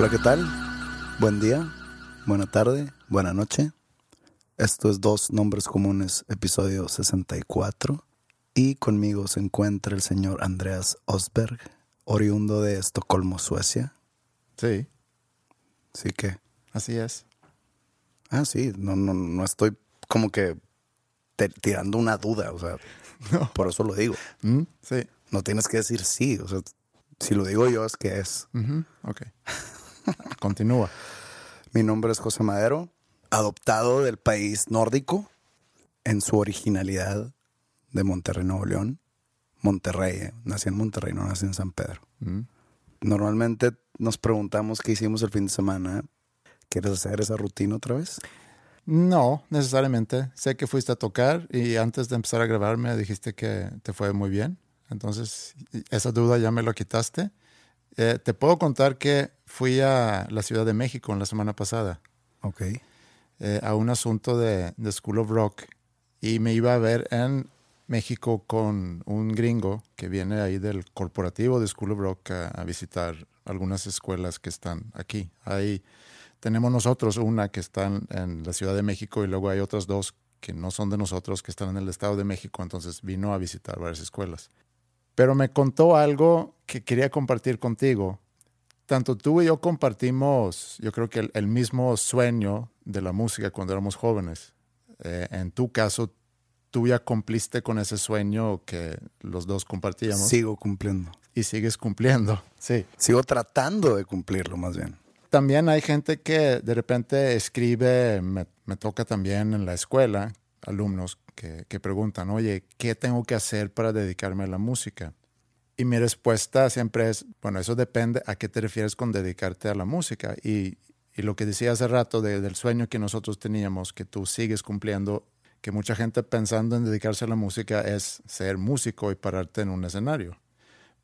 Hola, ¿qué tal? Buen día, buena tarde, buena noche. Esto es Dos Nombres Comunes, episodio 64. Y conmigo se encuentra el señor Andreas Osberg, oriundo de Estocolmo, Suecia. Sí, Así que, así es. ah, sí, no, no, no estoy como que te- tirando una duda, o sea, por eso lo digo. ¿Mm? Sí. No tienes que decir sí, o sea, si lo digo yo es que es. Ujú, Ok. Continúa. Mi nombre es José Madero, adoptado del país nórdico en su originalidad de Monterrey, Nuevo León. Monterrey, eh, nací en Monterrey, no nací en San Pedro. Mm. Normalmente nos preguntamos qué hicimos el fin de semana. ¿Quieres hacer esa rutina otra vez? No, necesariamente. Sé que fuiste a tocar y antes de empezar a grabar me dijiste que te fue muy bien. Entonces, esa duda ya me lo quitaste. Eh, te puedo contar que fui a la Ciudad de México en la semana pasada Ok. eh, a un asunto de, de School of Rock y me iba a ver en México con un gringo que viene ahí del corporativo de School of Rock a, a visitar algunas escuelas que están aquí. Ahí tenemos nosotros una que está en, en la Ciudad de México y luego hay otras dos que no son de nosotros que están en el Estado de México, entonces vino a visitar varias escuelas. Pero me contó algo que quería compartir contigo. Tanto tú y yo compartimos, yo creo que el, el mismo sueño de la música cuando éramos jóvenes. Eh, en tu caso, tú ya cumpliste con ese sueño que los dos compartíamos Sigo cumpliendo. y sigues cumpliendo. Sí. Sigo tratando de cumplirlo más bien. También hay gente que de repente escribe, me, me toca también en la escuela, alumnos que, que preguntan, oye, ¿qué tengo que hacer para dedicarme a la música? Y mi respuesta siempre es, bueno, eso depende a qué te refieres con dedicarte a la música. Y, y lo que decía hace rato de- del sueño que nosotros teníamos, que tú sigues cumpliendo, que mucha gente pensando en dedicarse a la música es ser músico y pararte en un escenario.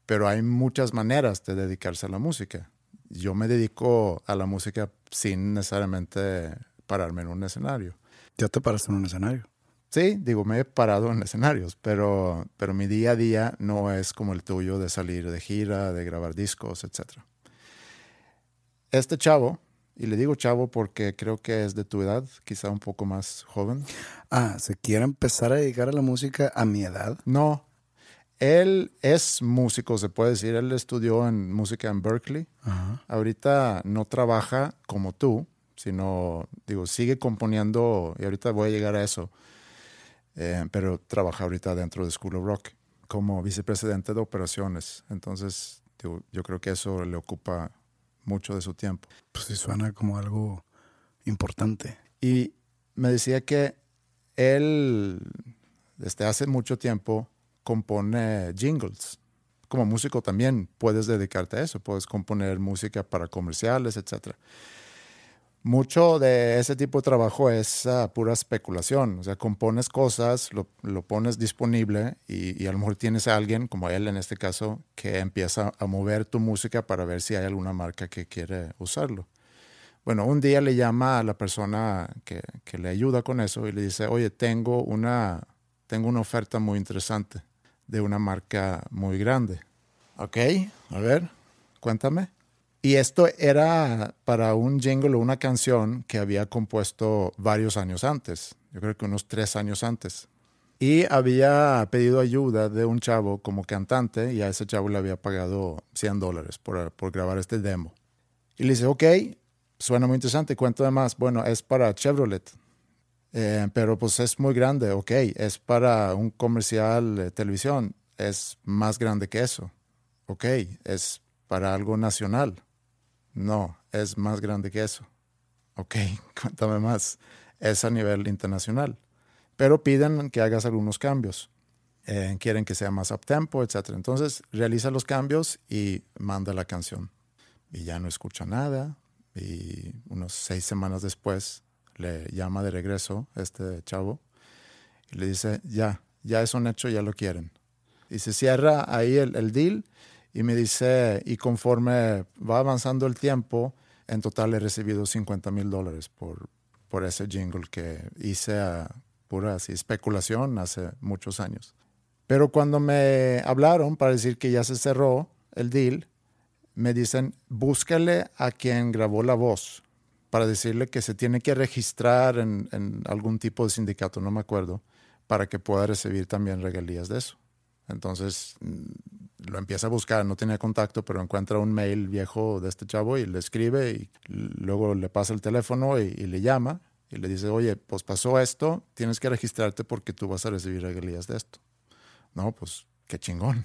Pero hay muchas maneras de dedicarse a la música. Yo me dedico a la música sin necesariamente pararme en un escenario. Ya te paraste en un escenario. Sí, digo, me he parado en escenarios, pero, pero mi día a día no es como el tuyo de salir de gira, de grabar discos, etc. Este chavo, y le digo chavo porque creo que es de tu edad, quizá un poco más joven. Ah, ¿se quiere empezar a dedicar a la música a mi edad? No, él es músico, se puede decir. Él estudió en música en Berkeley. Ajá. Ahorita no trabaja como tú, sino, digo, sigue componiendo, y ahorita voy a llegar a eso, eh, pero trabaja ahorita dentro de School of Rock como vicepresidente de operaciones. Entonces, digo, yo creo que eso le ocupa mucho de su tiempo. Pues sí suena como algo importante. Y me decía que él, desde hace mucho tiempo, compone jingles. Como músico también puedes dedicarte a eso, puedes componer música para comerciales, etc. Mucho de ese tipo de trabajo es ah, pura especulación, o sea, compones cosas, lo, lo pones disponible y, y a lo mejor tienes a alguien, como él en este caso, que empieza a mover tu música para ver si hay alguna marca que quiere usarlo Bueno, un día le llama a la persona que, que le ayuda con eso y le dice, oye, tengo una, tengo una oferta muy interesante de una marca muy grande. Ok, a ver, cuéntame. Y esto era para un jingle o una canción que había compuesto varios años antes, yo creo que unos tres años antes. Y había pedido ayuda de un chavo como cantante y a ese chavo le había pagado 100 dólares por, grabar este demo. Y le dice, ok, suena muy interesante, cuento de más. Bueno, es para Chevrolet, eh, pero pues es muy grande, ok, es para un comercial de televisión, es más grande que eso, ok, es para algo nacional, no, es más grande que eso. Ok, cuéntame más. Es a nivel internacional. Pero piden que hagas algunos cambios. Eh, quieren que sea más uptempo, etc. Entonces realiza los cambios y manda la canción. Y ya no escucha nada. Y unos seis semanas después le llama de regreso este chavo y le dice, ya, ya es un hecho, ya lo quieren. Y se cierra ahí el, el deal y me dice, y conforme va avanzando el tiempo, en total he recibido 50 mil dólares por, por ese jingle que hice a pura así, especulación hace muchos años. Pero cuando me hablaron para decir que ya se cerró el deal, me dicen, búscale a quien grabó la voz para decirle que se tiene que registrar en, en algún tipo de sindicato, no me acuerdo, para que pueda recibir también regalías de eso. Entonces lo empieza a buscar, no tenía contacto, pero encuentra un mail viejo de este chavo y le escribe y luego le pasa el teléfono y, le llama y le dice, oye, pues pasó esto, tienes que registrarte porque tú vas a recibir regalías de esto. No, pues qué chingón.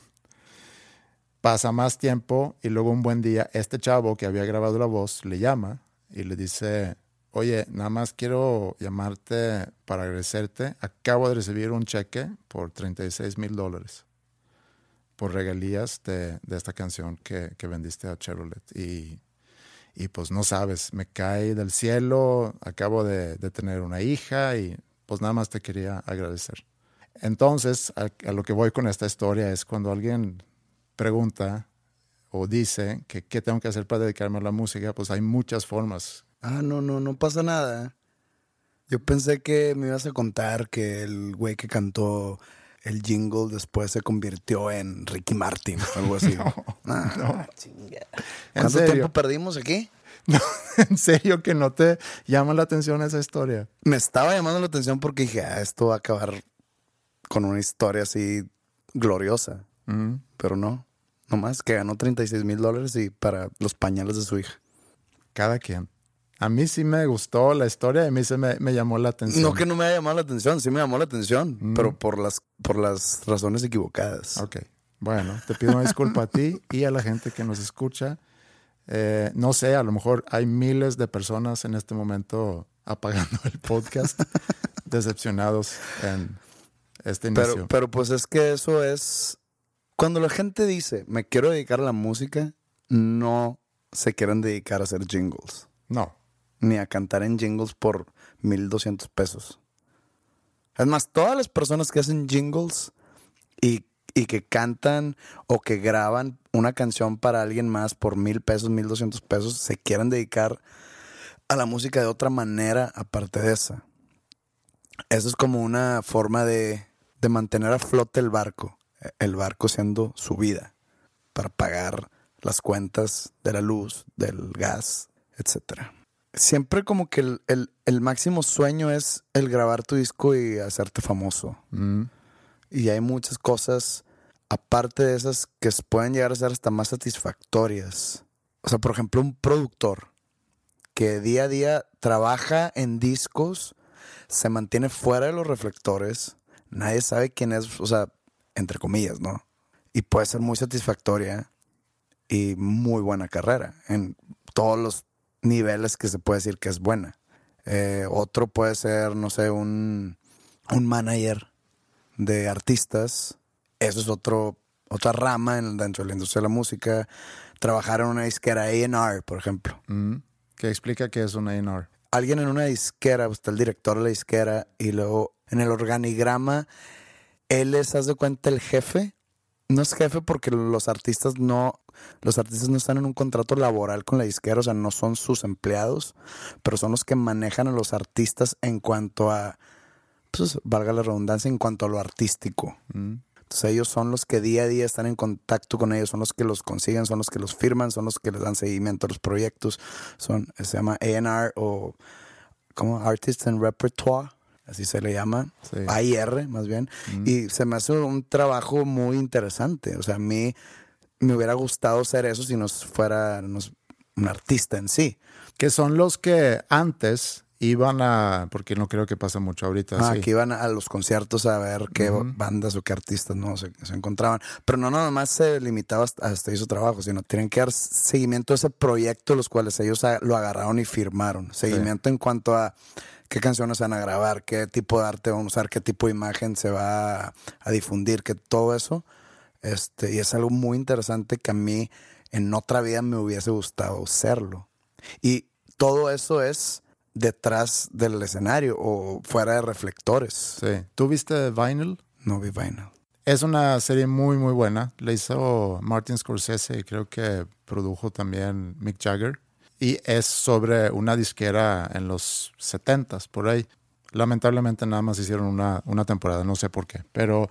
Pasa más tiempo y luego un buen día este chavo que había grabado la voz le llama y le dice, oye, nada más quiero llamarte para agradecerte, acabo de recibir un cheque por 36 mil dólares por regalías de, de esta canción que, que, vendiste a Chevrolet. Y, y, pues no sabes, me cae del cielo, acabo de, de, tener una hija y pues nada más te quería agradecer. Entonces, a, a, lo que voy con esta historia es cuando alguien pregunta o dice que qué tengo que hacer para dedicarme a la música, pues hay muchas formas. Ah, no, no, no pasa nada. Yo pensé que me ibas a contar que el güey que cantó el jingle después se convirtió en Ricky Martin o algo así. no, ah, no. ¿Cuánto tiempo perdimos aquí? No, en serio que no te llama la atención esa historia. Me estaba llamando la atención porque dije, ah, esto va a acabar con una historia así gloriosa. Mm. Pero no, nomás que ganó 36 mil dólares y para los pañales de su hija. Cada quien. A mí sí me gustó la historia y a mí se me, me, llamó la atención. No que no me haya llamado la atención, sí me llamó la atención, mm. pero por las, por las razones equivocadas. Ok. Bueno, te pido una disculpa a ti y a la gente que nos escucha. Eh, no sé, a lo mejor hay miles de personas en este momento apagando el podcast, decepcionados en este inicio. Pero, pero pues es que eso es... Cuando la gente dice, me quiero dedicar a la música, no se quieren dedicar a hacer jingles. No ni a cantar en jingles por 1200 pesos. Es más, todas las personas que hacen jingles y, y, que cantan o que graban una canción para alguien más por mil pesos, 1200 pesos, se quieren dedicar a la música de otra manera aparte de esa. Eso es como una forma de, de mantener a flote el barco, el barco siendo su vida, para pagar las cuentas de la luz, del gas, etcétera siempre como que el, máximo sueño es el grabar tu disco y hacerte famoso. Mm. Y hay muchas cosas, aparte de esas, que pueden llegar a ser hasta más satisfactorias. O sea, por ejemplo, un productor que día a día trabaja en discos, se mantiene fuera de los reflectores, nadie sabe quién es, o sea, entre comillas, ¿no? Y puede ser muy satisfactoria y muy buena carrera en todos los niveles que se puede decir que es buena. Eh, otro puede ser, no sé, un, un manager de artistas. Eso es otro, otra rama en, dentro de la industria de la música. Trabajar en una disquera A&R, por ejemplo. Mm. ¿Qué explica qué es una A&R? Alguien en una disquera, pues, está el director de la disquera y luego en el organigrama, él es, haz de cuenta, el jefe. No es jefe porque los artistas no, los artistas no están en un contrato laboral con la disquera, o sea, no son sus empleados, pero son los que manejan a los artistas en cuanto a, pues, valga la redundancia, en cuanto a lo artístico. Mm. Entonces ellos son los que día a día están en contacto con ellos, son los que los consiguen, son los que los firman, son los que les dan seguimiento a los proyectos. Son, se llama A&R o como Artist and Repertoire, así se le llama, Sí. AIR más bien. Y se me hace un trabajo muy interesante. O sea, a mí me hubiera gustado ser eso si no fuera un artista en sí. Que son los que antes iban a, porque no creo que pasa mucho ahorita. Ah, sí. que iban a los conciertos a ver qué bandas o qué artistas no se, se encontraban. Pero no nada más se limitaba hasta, su trabajo, sino tienen que dar seguimiento a ese proyecto, los cuales ellos a- lo agarraron y firmaron. Seguimiento en cuanto a qué canciones van a grabar, qué tipo de arte van a usar, qué tipo de imagen se va a, a difundir, que todo eso. Este, y es algo muy interesante que a mí en otra vida me hubiese gustado serlo. Y todo eso es detrás del escenario o fuera de reflectores. Sí. ¿Tú viste Vinyl? No vi vaina. Es una serie muy, muy buena. La hizo Martin Scorsese y creo que produjo también Mick Jagger. Y es sobre una disquera en los 70s, por ahí. Lamentablemente nada más hicieron una, una temporada, no sé por qué. Pero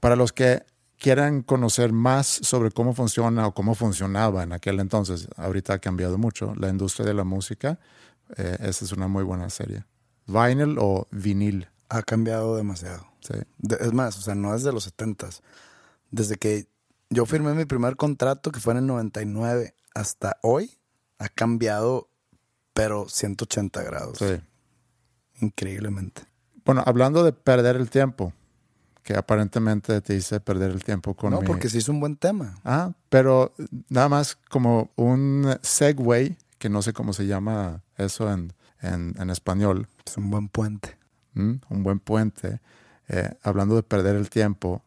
para los que quieran conocer más sobre cómo funciona o cómo funcionaba en aquel entonces, ahorita ha cambiado mucho, la industria de la música, eh, esa es una muy buena serie. Vinyl o vinil. Ha cambiado demasiado. Sí. De- es más, o sea, no es de los 70s. Desde que yo firmé mi primer contrato, que fue en el 99, hasta hoy, ha cambiado, pero 180 grados. sí. Increíblemente. Bueno, hablando de perder el tiempo, que aparentemente te hice perder el tiempo con no, mi- porque sí es un buen tema. Ah, pero nada más como un segue, que no sé cómo se llama eso en, en, en español, Es un buen puente. ¿m? un buen puente. Eh, hablando de perder el tiempo,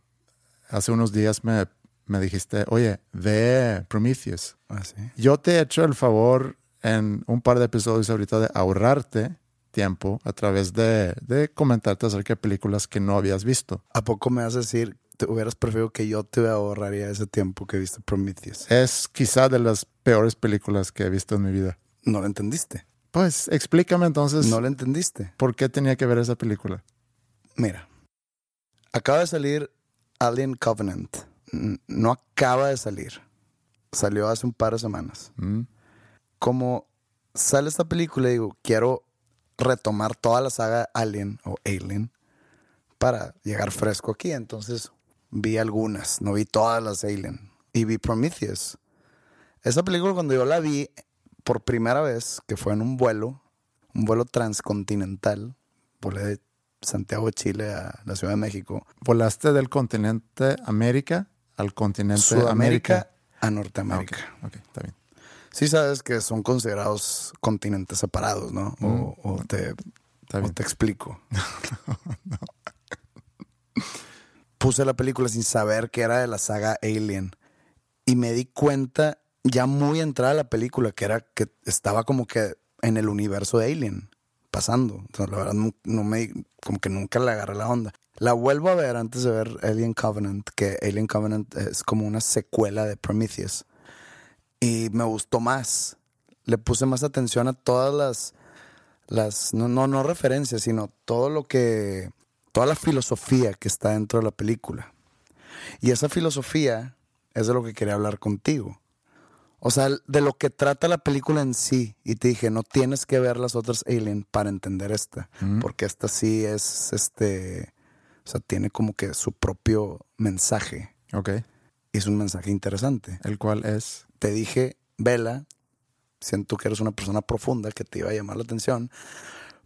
hace unos días me, me dijiste, oye, ve Prometheus. Así. Yo te he hecho el favor en un par de episodios ahorita de ahorrarte tiempo a través de, de comentarte acerca de películas que no habías visto. ¿A poco me vas a decir, te hubieras preferido que yo te ahorraría ese tiempo que viste Prometheus? Es quizá de las peores películas que he visto en mi vida. No lo entendiste. Pues explícame entonces No lo entendiste. por qué tenía que ver esa película. Mira, acaba de salir Alien Covenant. No acaba de salir. Salió hace un par de semanas. ¿Mm? Como sale esta película, digo, quiero retomar toda la saga Alien o Alien para llegar fresco aquí. Entonces vi algunas, no vi todas las Alien. Y vi Prometheus. Esa película cuando yo la vi por primera vez, que fue en un vuelo, un vuelo transcontinental, volé de Santiago de Chile a la Ciudad de México, Volaste del continente América al continente Sudamérica América. a Ah, Norteamérica. ok, está bien. Sí sabes que son considerados continentes separados, ¿no? O, o te, o te explico. Puse la película sin saber que era de la saga Alien y me di cuenta ya muy entrada la película que era que estaba como que en el universo de Alien pasando. Entonces, la verdad no, no me como que nunca le agarré la onda. La vuelvo a ver antes de ver Alien Covenant, que Alien Covenant es como una secuela de Prometheus y me gustó más. Le puse más atención a todas las, las no, no, no referencias, sino todo lo que, toda la filosofía que está dentro de la película. Y esa filosofía es de lo que quería hablar contigo. O sea, de lo que trata la película en sí. Y te dije, no tienes que ver las otras Alien para entender esta. Porque esta sí es, este, o sea, tiene como que su propio mensaje. Ok. Y es un mensaje interesante El cual es. Te dije, vela, siento que eres una persona profunda que te iba a llamar la atención,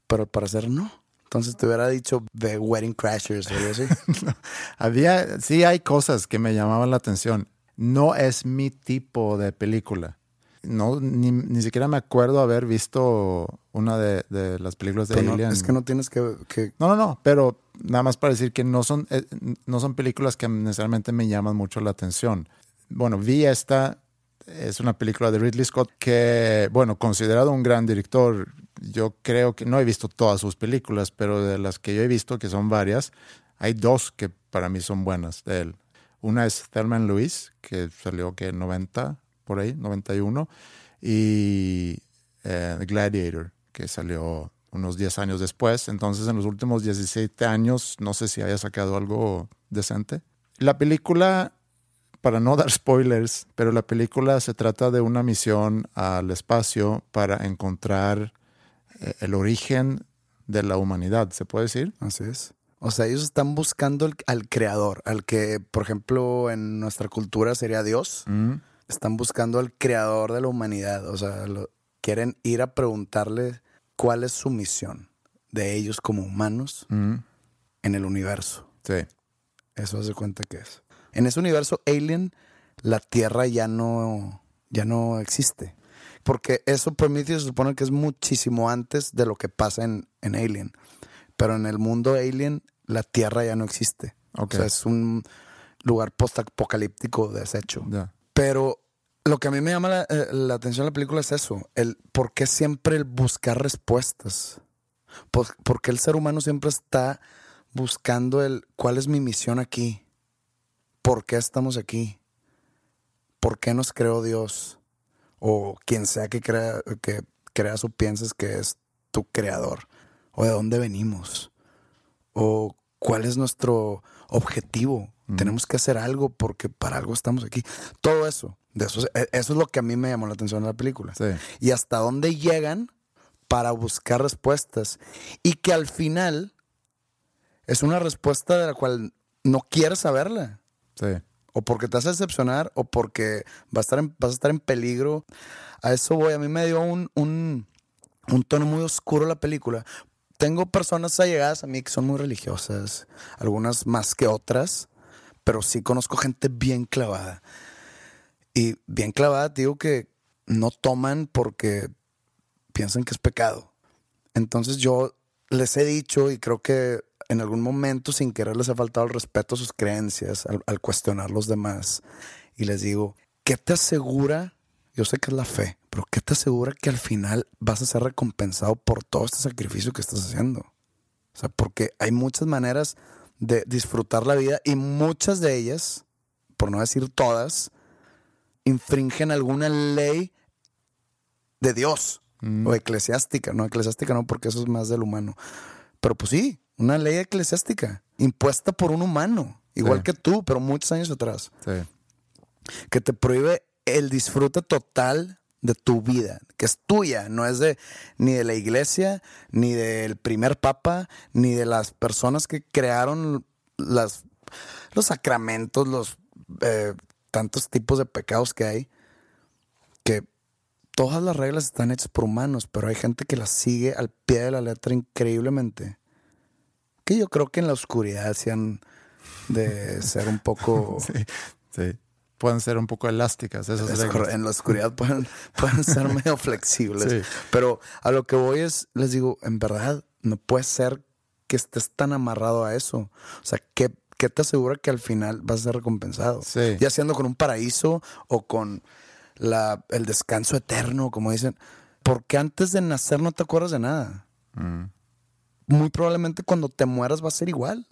pero al parecer no. Entonces te hubiera dicho The Wedding Crashers o algo así. Había, sí hay cosas que me llamaban la atención. No es mi tipo de película. No, ni, ni siquiera me acuerdo haber visto una de, de las películas de Pero no, es que no tienes que, que- No, no, no, pero nada más para decir que no son, eh, no son películas que necesariamente me llaman mucho la atención. Bueno, vi esta, es una película de Ridley Scott que, bueno, considerado un gran director, yo creo que no he visto todas sus películas, pero de las que yo he visto, que son varias, hay dos que para mí son buenas de él. Una es Thelma Louise, que salió que 90, por ahí, 91, y eh, Gladiator, que salió unos 10 años después. Entonces, en los últimos 17 años, no sé si haya sacado algo decente. La película, para no dar spoilers, pero la película se trata de una misión al espacio para encontrar eh, el origen de la humanidad, ¿se puede decir? Así es. O sea, ellos están buscando al creador, al que, por ejemplo, en nuestra cultura sería Dios. Mm. Están buscando al creador de la humanidad. O sea, lo- quieren ir a preguntarle cuál es su misión de ellos como humanos Mm. en el universo. Sí. Eso hace cuenta que es. En ese universo alien, la Tierra ya no, ya no existe. Porque eso Prometheus se supone que es muchísimo antes de lo que pasa en, en Alien. Pero en el mundo Alien, la Tierra ya no existe. O sea, es un lugar post-apocalíptico deshecho. Pero lo que a mí me llama la, eh, la atención de la película es eso. El por qué siempre el buscar respuestas. Por, por qué el ser humano siempre está buscando el cuál es mi misión aquí. ¿Por qué estamos aquí? ¿Por qué nos creó Dios? O quien sea que, crea, que creas o pienses que es tu creador. O de dónde venimos. O cuál es nuestro objetivo. Tenemos que hacer algo porque para algo estamos aquí. Todo eso. De eso, e- eso es lo que a mí me llamó la atención de la película. Sí. Y hasta dónde llegan para buscar respuestas. Y que al final es una respuesta de la cual no quieres saberla. O porque te vas a decepcionar o porque vas a estar en, a estar en peligro. A eso voy. A mí me dio un, un, un tono muy oscuro la película. Tengo personas allegadas a mí que son muy religiosas, algunas más que otras, pero sí conozco gente bien clavada. Y bien clavada, digo que no toman porque piensan que es pecado. Entonces yo les he dicho y creo que en algún momento sin querer les ha faltado el respeto a sus creencias al, al cuestionar los demás. Y les digo, ¿qué te asegura? Yo sé que es la fe, pero ¿qué te asegura que al final vas a ser recompensado por todo este sacrificio que estás haciendo? O sea, porque hay muchas maneras de disfrutar la vida y muchas de ellas, por no decir todas, infringen alguna ley de Dios o eclesiástica. No, eclesiástica no, porque eso es más del humano. Pero pues sí, una ley eclesiástica impuesta por un humano, igual Sí. que tú, pero muchos años atrás, Sí. que te prohíbe el disfrute total de tu vida, que es tuya, no es de ni de la iglesia, ni del primer papa, ni de las personas que crearon las, los sacramentos, los eh, tantos tipos de pecados que hay, que todas las reglas están hechas por humanos, pero hay gente que las sigue al pie de la letra increíblemente. Que yo creo que en la oscuridad se han de ser un poco... Sí. Sí. Pueden ser un poco elásticas esas Es reglas. correcto, en la oscuridad pueden, pueden ser medio flexibles. Sí. Pero a lo que voy es, les digo, en verdad, no puede ser que estés tan amarrado a eso. O sea, ¿qué, qué te asegura que al final vas a ser recompensado? Sí. Ya siendo con un paraíso o con la, el descanso eterno, como dicen. Porque antes de nacer no te acuerdas de nada. Mm. Muy probablemente cuando te mueras va a ser igual.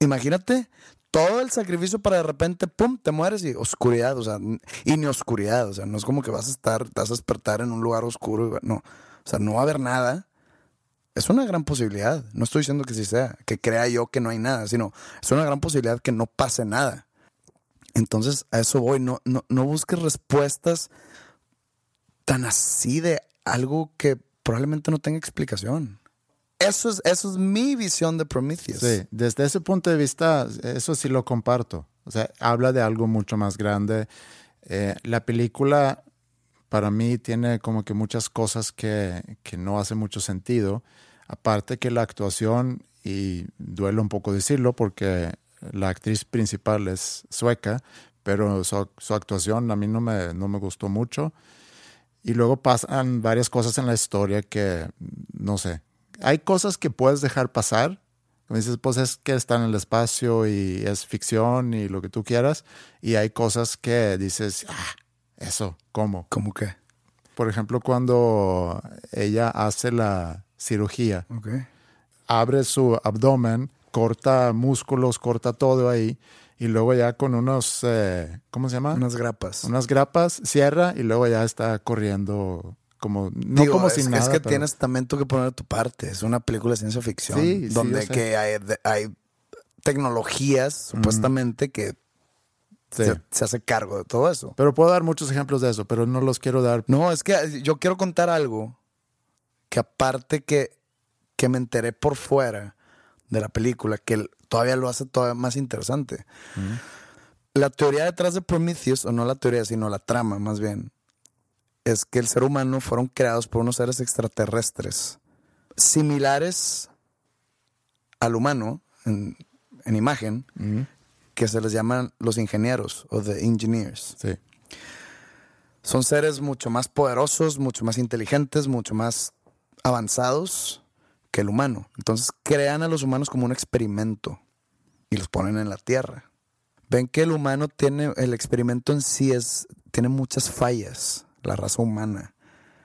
Imagínate todo el sacrificio para de repente, pum, te mueres y oscuridad, o sea, y ni oscuridad, o sea, no es como que vas a estar, te vas a despertar en un lugar oscuro, no, o sea, no va a haber nada. Es una gran posibilidad, no estoy diciendo que sí sea, que crea yo que no hay nada, sino es una gran posibilidad que no pase nada. Entonces, a eso voy, no, no, no busques respuestas tan así de algo que probablemente no tenga explicación. Eso es, eso es mi visión de Prometheus. Sí, desde ese punto de vista, eso sí lo comparto. O sea, habla de algo mucho más grande. Eh, la película, para mí, tiene como que muchas cosas que, que no hace mucho sentido. Aparte que la actuación, y duele un poco decirlo porque la actriz principal es sueca, pero su, su actuación a mí no me, no me gustó mucho. Y luego pasan varias cosas en la historia que, no sé, hay cosas que puedes dejar pasar. Como dices, pues es que está en el espacio y es ficción y lo que tú quieras. Y hay cosas que dices, ah, eso, ¿cómo? ¿Cómo que? Por ejemplo, cuando ella hace la cirugía, abre su abdomen corta músculos, corta todo ahí. Y luego ya con unos, eh, ¿cómo se llama? Unas grapas. Unas grapas, cierra y luego ya está corriendo como, no Digo, como es, sin nada. es que pero- tienes también tú que poner tu parte. Es una película de ciencia ficción. Sí, donde que hay, hay tecnologías, supuestamente, que Sí. se, se hace cargo de todo eso. Pero puedo dar muchos ejemplos de eso, pero no los quiero dar. No, es que yo quiero contar algo que aparte que, que me enteré por fuera de la película, que todavía lo hace todavía más interesante. La teoría detrás de Prometheus, o no la teoría, sino la trama más bien, es que el ser humano fueron creados por unos seres extraterrestres similares al humano en, en imagen, que se les llaman los ingenieros o the engineers. Sí. Son seres mucho más poderosos, mucho más inteligentes, mucho más avanzados que el humano. Entonces crean a los humanos como un experimento y los ponen en la Tierra. Ven que el humano tiene, el experimento en sí es, tiene muchas fallas, la raza humana.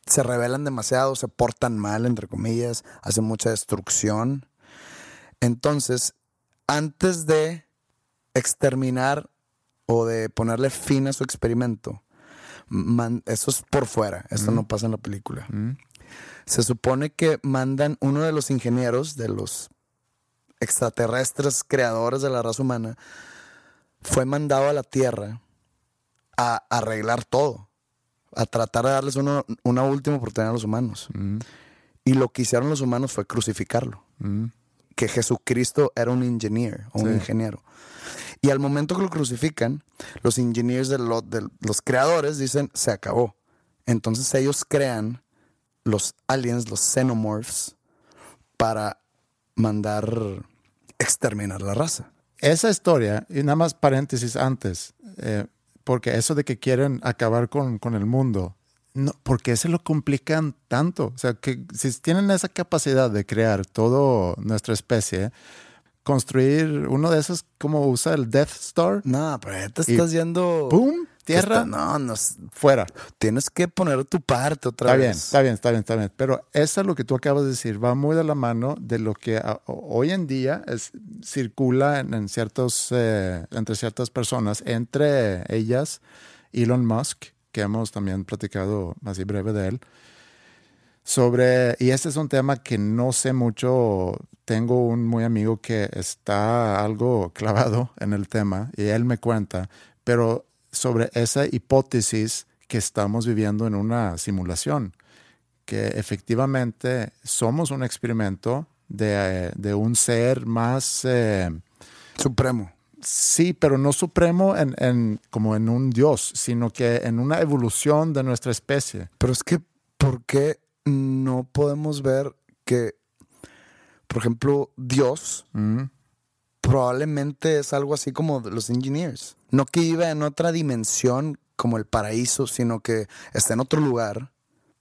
Se rebelan demasiado, se portan mal, entre comillas, hacen mucha destrucción. Entonces, antes de exterminar o de ponerle fin a su experimento, man- eso es por fuera, esto no pasa en la película. Se supone que mandan uno de los ingenieros de los extraterrestres creadores de la raza humana, fue mandado a la Tierra a arreglar todo, a tratar de darles uno- una última oportunidad a los humanos. Y lo que hicieron los humanos fue crucificarlo. Que Jesucristo era un ingeniero o un Sí. ingeniero. Y al momento que lo crucifican, los ingenieros de, lo- de los creadores dicen, se acabó. Entonces ellos crean los aliens, los xenomorphs, para mandar exterminar la raza. Esa historia, y nada más paréntesis antes, eh, porque eso de que quieren acabar con, con el mundo, no, ¿por qué se lo complican tanto? O sea, que si tienen esa capacidad de crear toda nuestra especie, construir uno de esos como usa el Death Star, No, pero ya te estás yendo... ¡pum! Tierra, está- no, no, fuera. tienes que poner tu parte otra Está bien, vez. está bien, está bien, está bien. Pero eso es lo que tú acabas de decir, va muy de la mano de lo que hoy en día es- circula en, en ciertos, eh, entre ciertas personas, entre ellas Elon Musk, que hemos también platicado así breve de él, sobre, y este es un tema que no sé mucho, tengo un muy amigo que está algo clavado en el tema y él me cuenta, pero sobre esa hipótesis que estamos viviendo en una simulación, que efectivamente somos un experimento de, de un ser más, eh, Supremo. sí, pero no supremo en, en- como en un dios, sino que en una evolución de nuestra especie. Pero es que, ¿por qué no podemos ver que, por ejemplo, Dios Mm. Probablemente es algo así como de los engineers? No que viva en otra dimensión como el paraíso, sino que está en otro lugar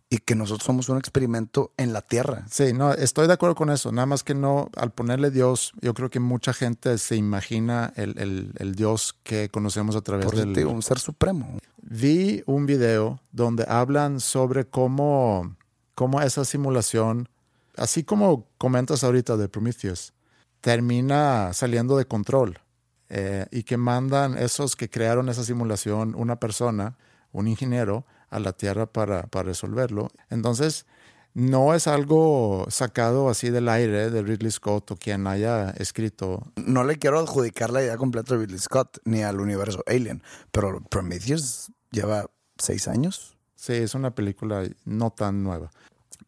y que nosotros somos un experimento en la tierra. Sí, no, estoy de acuerdo con eso. Nada más que no, al ponerle Dios, yo creo que mucha gente se imagina el, el- el Dios que conocemos a través eso del. un ser supremo. Vi un video donde hablan sobre cómo, cómo esa simulación, así como comentas ahorita de Prometheus, termina saliendo de control eh, y que mandan esos que crearon esa simulación, una persona, un ingeniero, a la Tierra para, para resolverlo. Entonces, no es algo sacado así del aire de Ridley Scott o quien haya escrito. No le quiero adjudicar la idea completa de Ridley Scott ni al universo Alien, pero Prometheus lleva seis años. Sí, es una película no tan nueva.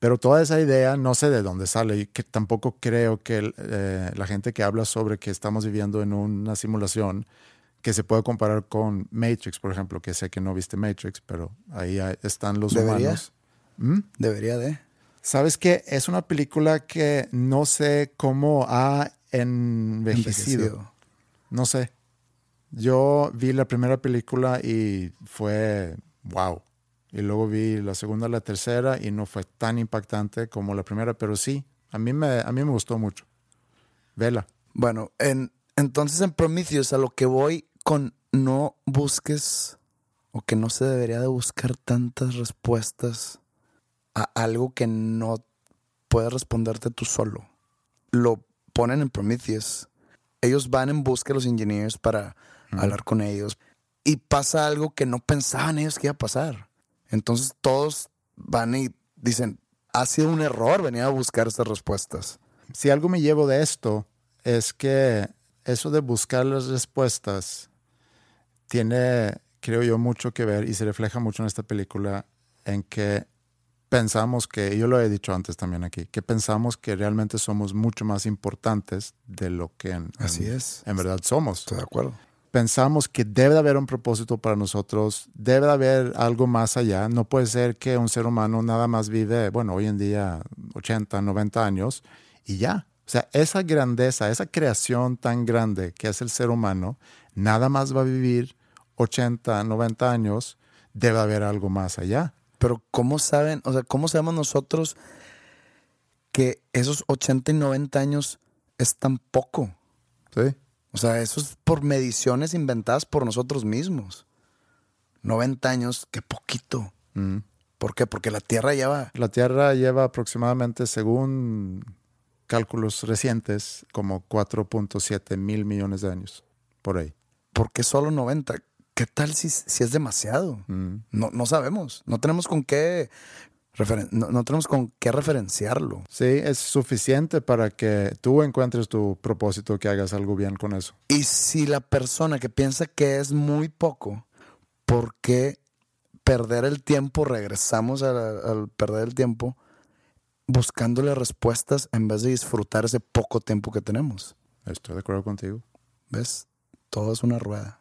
Pero toda esa idea no sé de dónde sale y que tampoco creo que eh, la gente que habla sobre que estamos viviendo en una simulación que se puede comparar con Matrix, por ejemplo, que sé que no viste Matrix, pero ahí están los ¿Debería? humanos. ¿Mm? Debería de. ¿Sabes qué? Es una película que no sé cómo ha envejecido. Envejecido. No sé. Yo vi la primera película y fue wow. Y luego vi la segunda, la tercera y no fue tan impactante como la primera, pero sí, a mí me, a mí me gustó mucho. Vela. Bueno, en, entonces en Prometheus a lo que voy con no busques o que no se debería de buscar tantas respuestas a algo que no puedes responderte tú solo. Lo ponen en Prometheus ellos van en busca de los ingenieros para hablar con ellos. Y pasa algo que no pensaban ellos que iba a pasar. Entonces todos van y dicen, ha sido un error venir a buscar estas respuestas. Si algo me llevo de esto es que eso de buscar las respuestas tiene, creo yo, mucho que ver y se refleja mucho en esta película en que pensamos que, yo lo he dicho antes también aquí, que pensamos que realmente somos mucho más importantes de lo que en, Así en- es. en verdad somos. Estoy de acuerdo. Pensamos que debe de haber un propósito para nosotros, debe de haber algo más allá. No puede ser que un ser humano nada más vive, bueno, hoy en día 80, 90 años y ya. O sea, esa grandeza, esa creación tan grande que es el ser humano, nada más va a vivir 80, 90 años, debe haber algo más allá. Pero ¿cómo saben, o sea, cómo sabemos nosotros que esos 80 y 90 años es tan poco? ¿Sí? O sea, eso es por mediciones inventadas por nosotros mismos. 90 años, qué poquito. Mm. ¿Por qué? Porque la Tierra lleva... La Tierra lleva aproximadamente, según cálculos recientes, como 4.7 mil millones de años, por ahí. ¿Por qué solo 90? ¿Qué tal si, si es demasiado? Mm. No, no sabemos. No tenemos con qué... no, no tenemos con qué referenciarlo. Sí, es suficiente para que tú encuentres tu propósito, que hagas algo bien con eso. Y si la persona que piensa que es muy poco, ¿por qué perder el tiempo? Regresamos al perder el tiempo buscándole respuestas en vez de disfrutar ese poco tiempo que tenemos. Estoy de acuerdo contigo. ¿Ves? Todo es una rueda.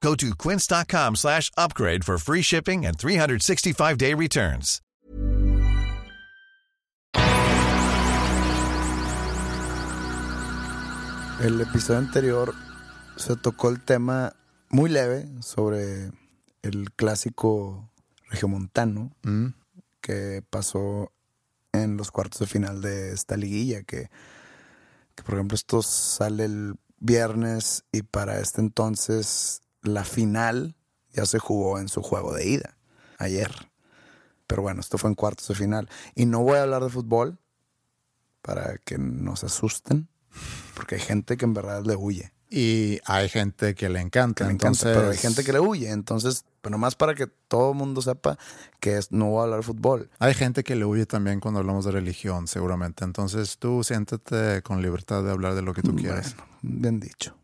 Go to quince.com slash upgrade for free shipping and 365-day returns. El episodio anterior se tocó el tema muy leve sobre el clásico regiomontano Mm. que pasó en los cuartos de final de esta liguilla, que, que, por ejemplo esto sale el viernes y para este entonces la final ya se jugó en su juego de ida, ayer. Pero bueno, esto fue en cuartos de final. Y no voy a hablar de fútbol para que no se asusten, porque hay gente que en verdad le huye. Y hay gente que le encanta. Que le encanta, entonces, pero hay gente que le huye. Entonces, pero nomás para que todo el mundo sepa que es, no voy a hablar de fútbol. Hay gente que le huye también cuando hablamos de religión, seguramente. Entonces tú siéntete con libertad de hablar de lo que tú quieras. Bien dicho.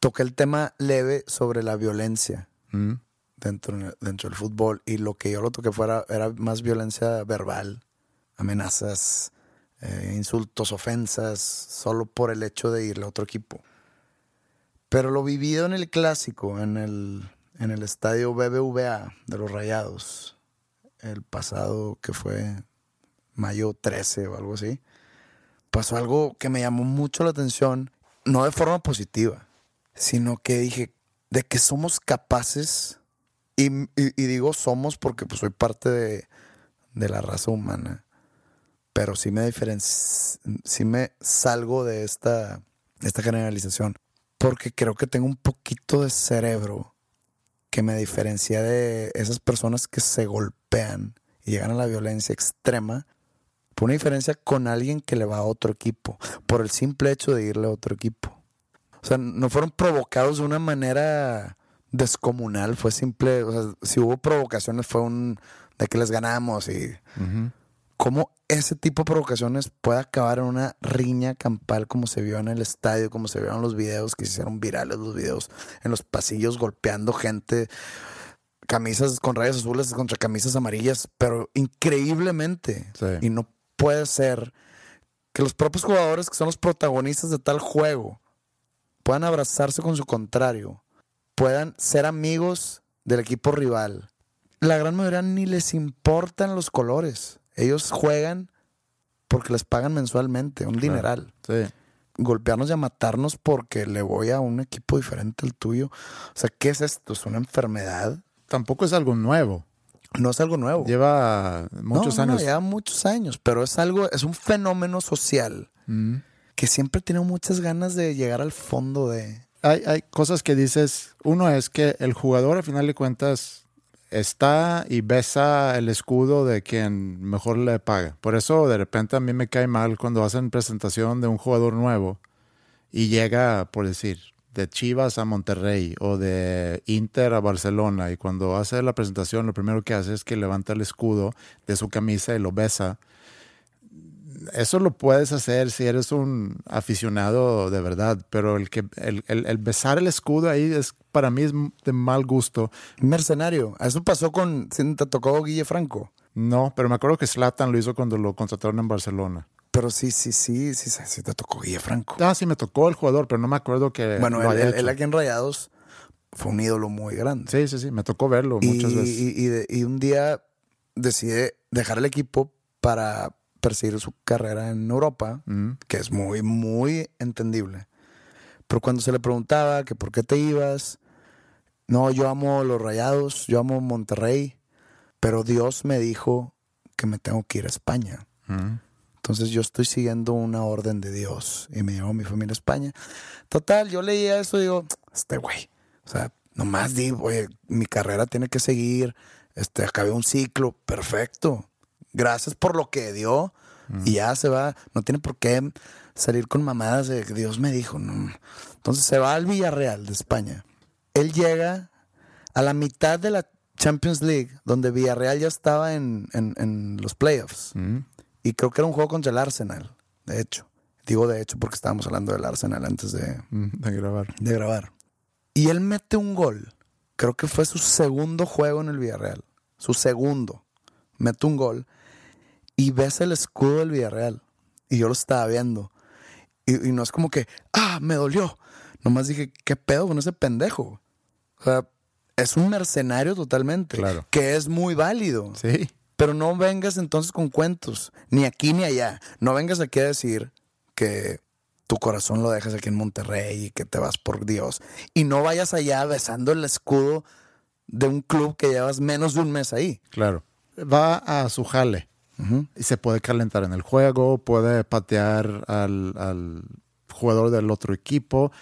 Toqué el tema leve sobre la violencia Mm. dentro, dentro del fútbol y lo que yo lo toqué fuera era más violencia verbal, amenazas, eh, insultos, ofensas, solo por el hecho de irle a otro equipo. Pero lo vivido en el clásico, en el, en el estadio BBVA de los Rayados, el pasado que fue mayo 13 o algo así, pasó algo que me llamó mucho la atención, no de forma positiva, sino que dije, de que somos capaces, y, digo somos porque pues, soy parte de, de la raza humana, pero sí me, sí me salgo de esta, de esta generalización, porque creo que tengo un poquito de cerebro que me diferencia de esas personas que se golpean y llegan a la violencia extrema por una diferencia con alguien que le va a otro equipo, por el simple hecho de irle a otro equipo. O sea, no fueron provocados de una manera descomunal, fue simple, o sea, si hubo provocaciones fue un de que les ganamos y cómo ese tipo de provocaciones puede acabar en una riña campal como se vio en el estadio, como se vio en los videos que se hicieron virales, los videos en los pasillos golpeando gente, camisas con rayas azules contra camisas amarillas, pero increíblemente. Sí. Y no puede ser que los propios jugadores que son los protagonistas de tal juego puedan abrazarse con su contrario, puedan ser amigos del equipo rival. La gran mayoría ni les importan los colores. Ellos juegan porque les pagan mensualmente, un dineral. Sí. Golpearnos y a matarnos porque le voy a un equipo diferente al tuyo. O sea, ¿qué es esto? ¿Es una enfermedad? Tampoco es algo nuevo. No es algo nuevo. Lleva muchos No, no, años. lleva muchos años, pero es algo, es un fenómeno social Mm. Que siempre tiene muchas ganas de llegar al fondo de. hay, hay cosas que dices. Uno es que el jugador, al final de cuentas, está y besa el escudo de quien mejor le paga. Por eso, de repente, a mí me cae mal cuando hacen presentación de un jugador nuevo y llega, por decir, de Chivas a Monterrey o de Inter a Barcelona. Y cuando hace la presentación, lo primero que hace es que levanta el escudo de su camisa y lo besa. Eso lo puedes hacer si eres un aficionado de verdad, pero el que el, el- el besar el escudo ahí es para mí es de mal gusto. Mercenario. Eso pasó con. ¿sí ¿Te tocó Guille Franco? No, pero me acuerdo que Slatan lo hizo cuando lo contrataron en Barcelona. Pero sí, sí, sí, sí, sí, te tocó Guille Franco. Ah, sí, me tocó el jugador, pero no me acuerdo que bueno, lo él, haya él- hecho. él aquí en Rayados fue un ídolo muy grande. Sí, sí, sí, me tocó verlo muchas y, veces. y- y un día decide dejar el equipo para perseguir su carrera en Europa, que es muy, muy entendible. Pero cuando se le preguntaba que por qué te ibas, no, yo amo los Rayados, yo amo Monterrey, pero Dios me dijo que me tengo que ir a España. Entonces yo estoy siguiendo una orden de Dios y me llevó mi familia a España. Total, yo leía eso y digo, este güey, o sea, nomás digo, oye, mi carrera tiene que seguir, este, acabé un ciclo, perfecto. Gracias por lo que dio y ya se va, no tiene por qué salir con mamadas de que Dios me dijo. no. Entonces se va al Villarreal de España. Él llega a la mitad de la Champions League, donde Villarreal ya estaba en, en- en los playoffs. Mm. Y creo que era un juego contra el Arsenal, de hecho. Digo de hecho porque estábamos hablando del Arsenal antes de, Mm, de grabar. de grabar. Y él mete un gol. Creo que fue su segundo juego en el Villarreal. Su segundo. Mete un gol. Y ves el escudo del Villarreal. Y yo lo estaba viendo. Y, y no es como que, ah, me dolió. Nomás dije, ¿qué pedo con ese pendejo? O sea, es un mercenario totalmente. Claro. Que es muy válido. Sí. Pero no vengas entonces con cuentos, ni aquí ni allá. No vengas aquí a decir que tu corazón lo dejas aquí en Monterrey y que te vas por Dios. Y no vayas allá besando el escudo de un club que llevas menos de un mes ahí. Claro. Va a su jale. Y se puede calentar en el juego, puede patear al, al jugador del otro equipo.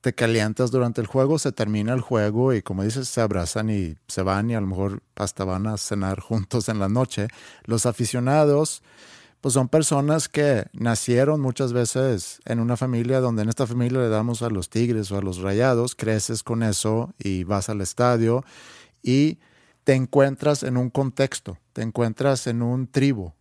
Te calientas durante el juego, se termina el juego y como dices, se abrazan y se van y a lo mejor hasta van a cenar juntos en la noche. Los aficionados, pues son personas que nacieron muchas veces en una familia donde en esta familia le damos a los tigres o a los rayados, creces con eso y vas al estadio y te encuentras en un contexto, te encuentras en un tribu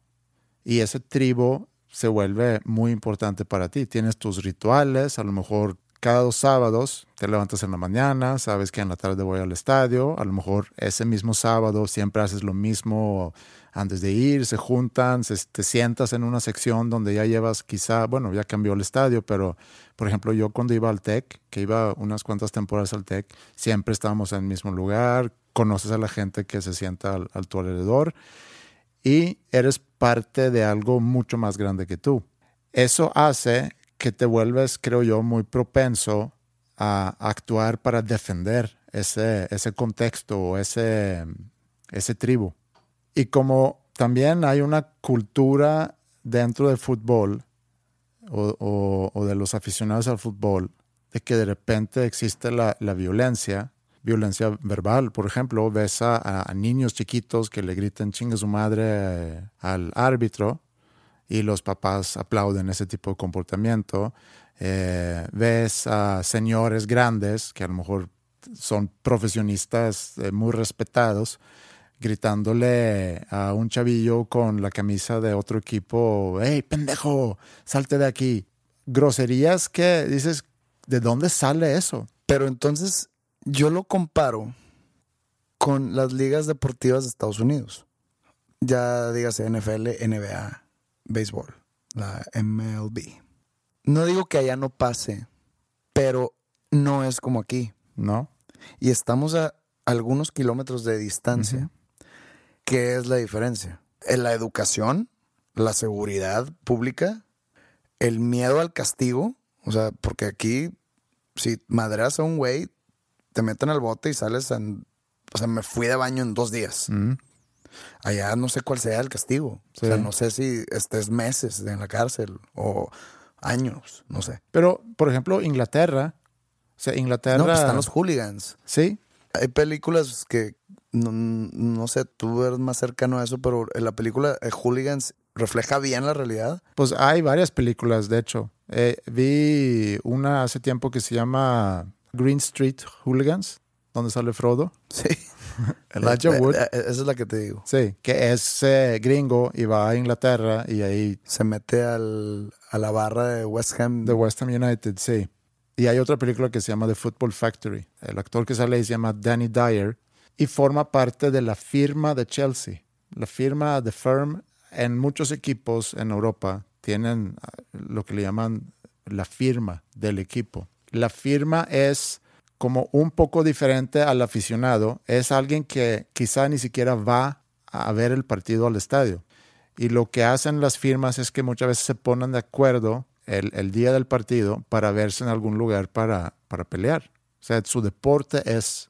y ese tribu se vuelve muy importante para ti. Tienes tus rituales, a lo mejor cada dos sábados te levantas en la mañana, sabes que en la tarde voy al estadio, a lo mejor ese mismo sábado siempre haces lo mismo antes de ir, se juntan, se, te sientas en una sección donde ya llevas quizá, bueno, ya cambió el estadio, pero por ejemplo yo cuando iba al TEC, que iba unas cuantas temporadas al TEC, siempre estábamos en el mismo lugar, conoces a la gente que se sienta al, tu alrededor y eres parte de algo mucho más grande que tú. Eso hace que te vuelves, creo yo, muy propenso a actuar para defender ese, ese contexto o ese, ese tribu. Y como también hay una cultura dentro del fútbol o, o- o de los aficionados al fútbol, de que de repente existe la, la violencia, violencia verbal, por ejemplo, ves a, niños chiquitos que le gritan chingue su madre al árbitro y los papás aplauden ese tipo de comportamiento. Eh, ves a señores grandes que a lo mejor son profesionistas eh, muy respetados gritándole a un chavillo con la camisa de otro equipo, hey, pendejo, salte de aquí. Groserías que dices, ¿de dónde sale eso? Pero entonces yo lo comparo con las ligas deportivas de Estados Unidos. Ya dígase NFL, NBA, béisbol, la MLB. No digo que allá no pase, pero no es como aquí. ¿No? Y estamos a algunos kilómetros de distancia. ¿Qué es la diferencia? En la educación, la seguridad pública, el miedo al castigo. O sea, porque aquí, si madreas a un güey, te meten al bote y sales en. O sea, me fui de baño en dos días. Allá no sé cuál sea el castigo. O sea, no sé si estés meses en la cárcel o años, no sé. Pero, por ejemplo, Inglaterra, o sea, Inglaterra... No, pues están los hooligans. Sí, Hay películas que, no, no sé, tú eres más cercano a eso, pero en la película eh, Hooligans refleja bien la realidad. Pues hay varias películas, de hecho. Eh, vi una hace tiempo que se llama Green Street Hooligans, donde sale Frodo. Sí. Elijah Wood. Eh, eh, Esa es la que te digo. Sí, que es eh, gringo y va a Inglaterra y ahí Se mete al, a la barra de West Ham. de West Ham United, sí. Y hay otra película que se llama The Football Factory. El actor que sale ahí se llama Danny Dyer y forma parte de la firma de Chelsea. La firma The Firm en muchos equipos en Europa tienen ah, lo que le llaman la firma del equipo. La firma es como un poco diferente al aficionado. Es alguien que quizá ni siquiera va a ver el partido al estadio. Y lo que hacen las firmas es que muchas veces se ponen de acuerdo el, día del partido para verse en algún lugar para, para pelear. O sea, su deporte es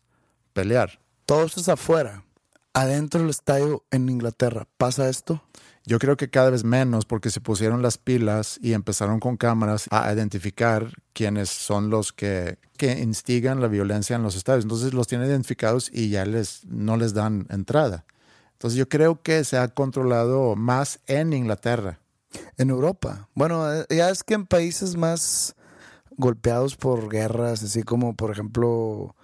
pelear. Todo esto es afuera. Adentro del estadio en Inglaterra. ¿Pasa esto? Yo creo que cada vez menos porque se pusieron las pilas y empezaron con cámaras a identificar quiénes son los que, que instigan la violencia en los estadios. Entonces los tienen identificados y ya les, no les dan entrada. Entonces yo creo que se ha controlado más en Inglaterra. En Europa. Bueno, eh, ya es que en países más golpeados por guerras, así como por ejemplo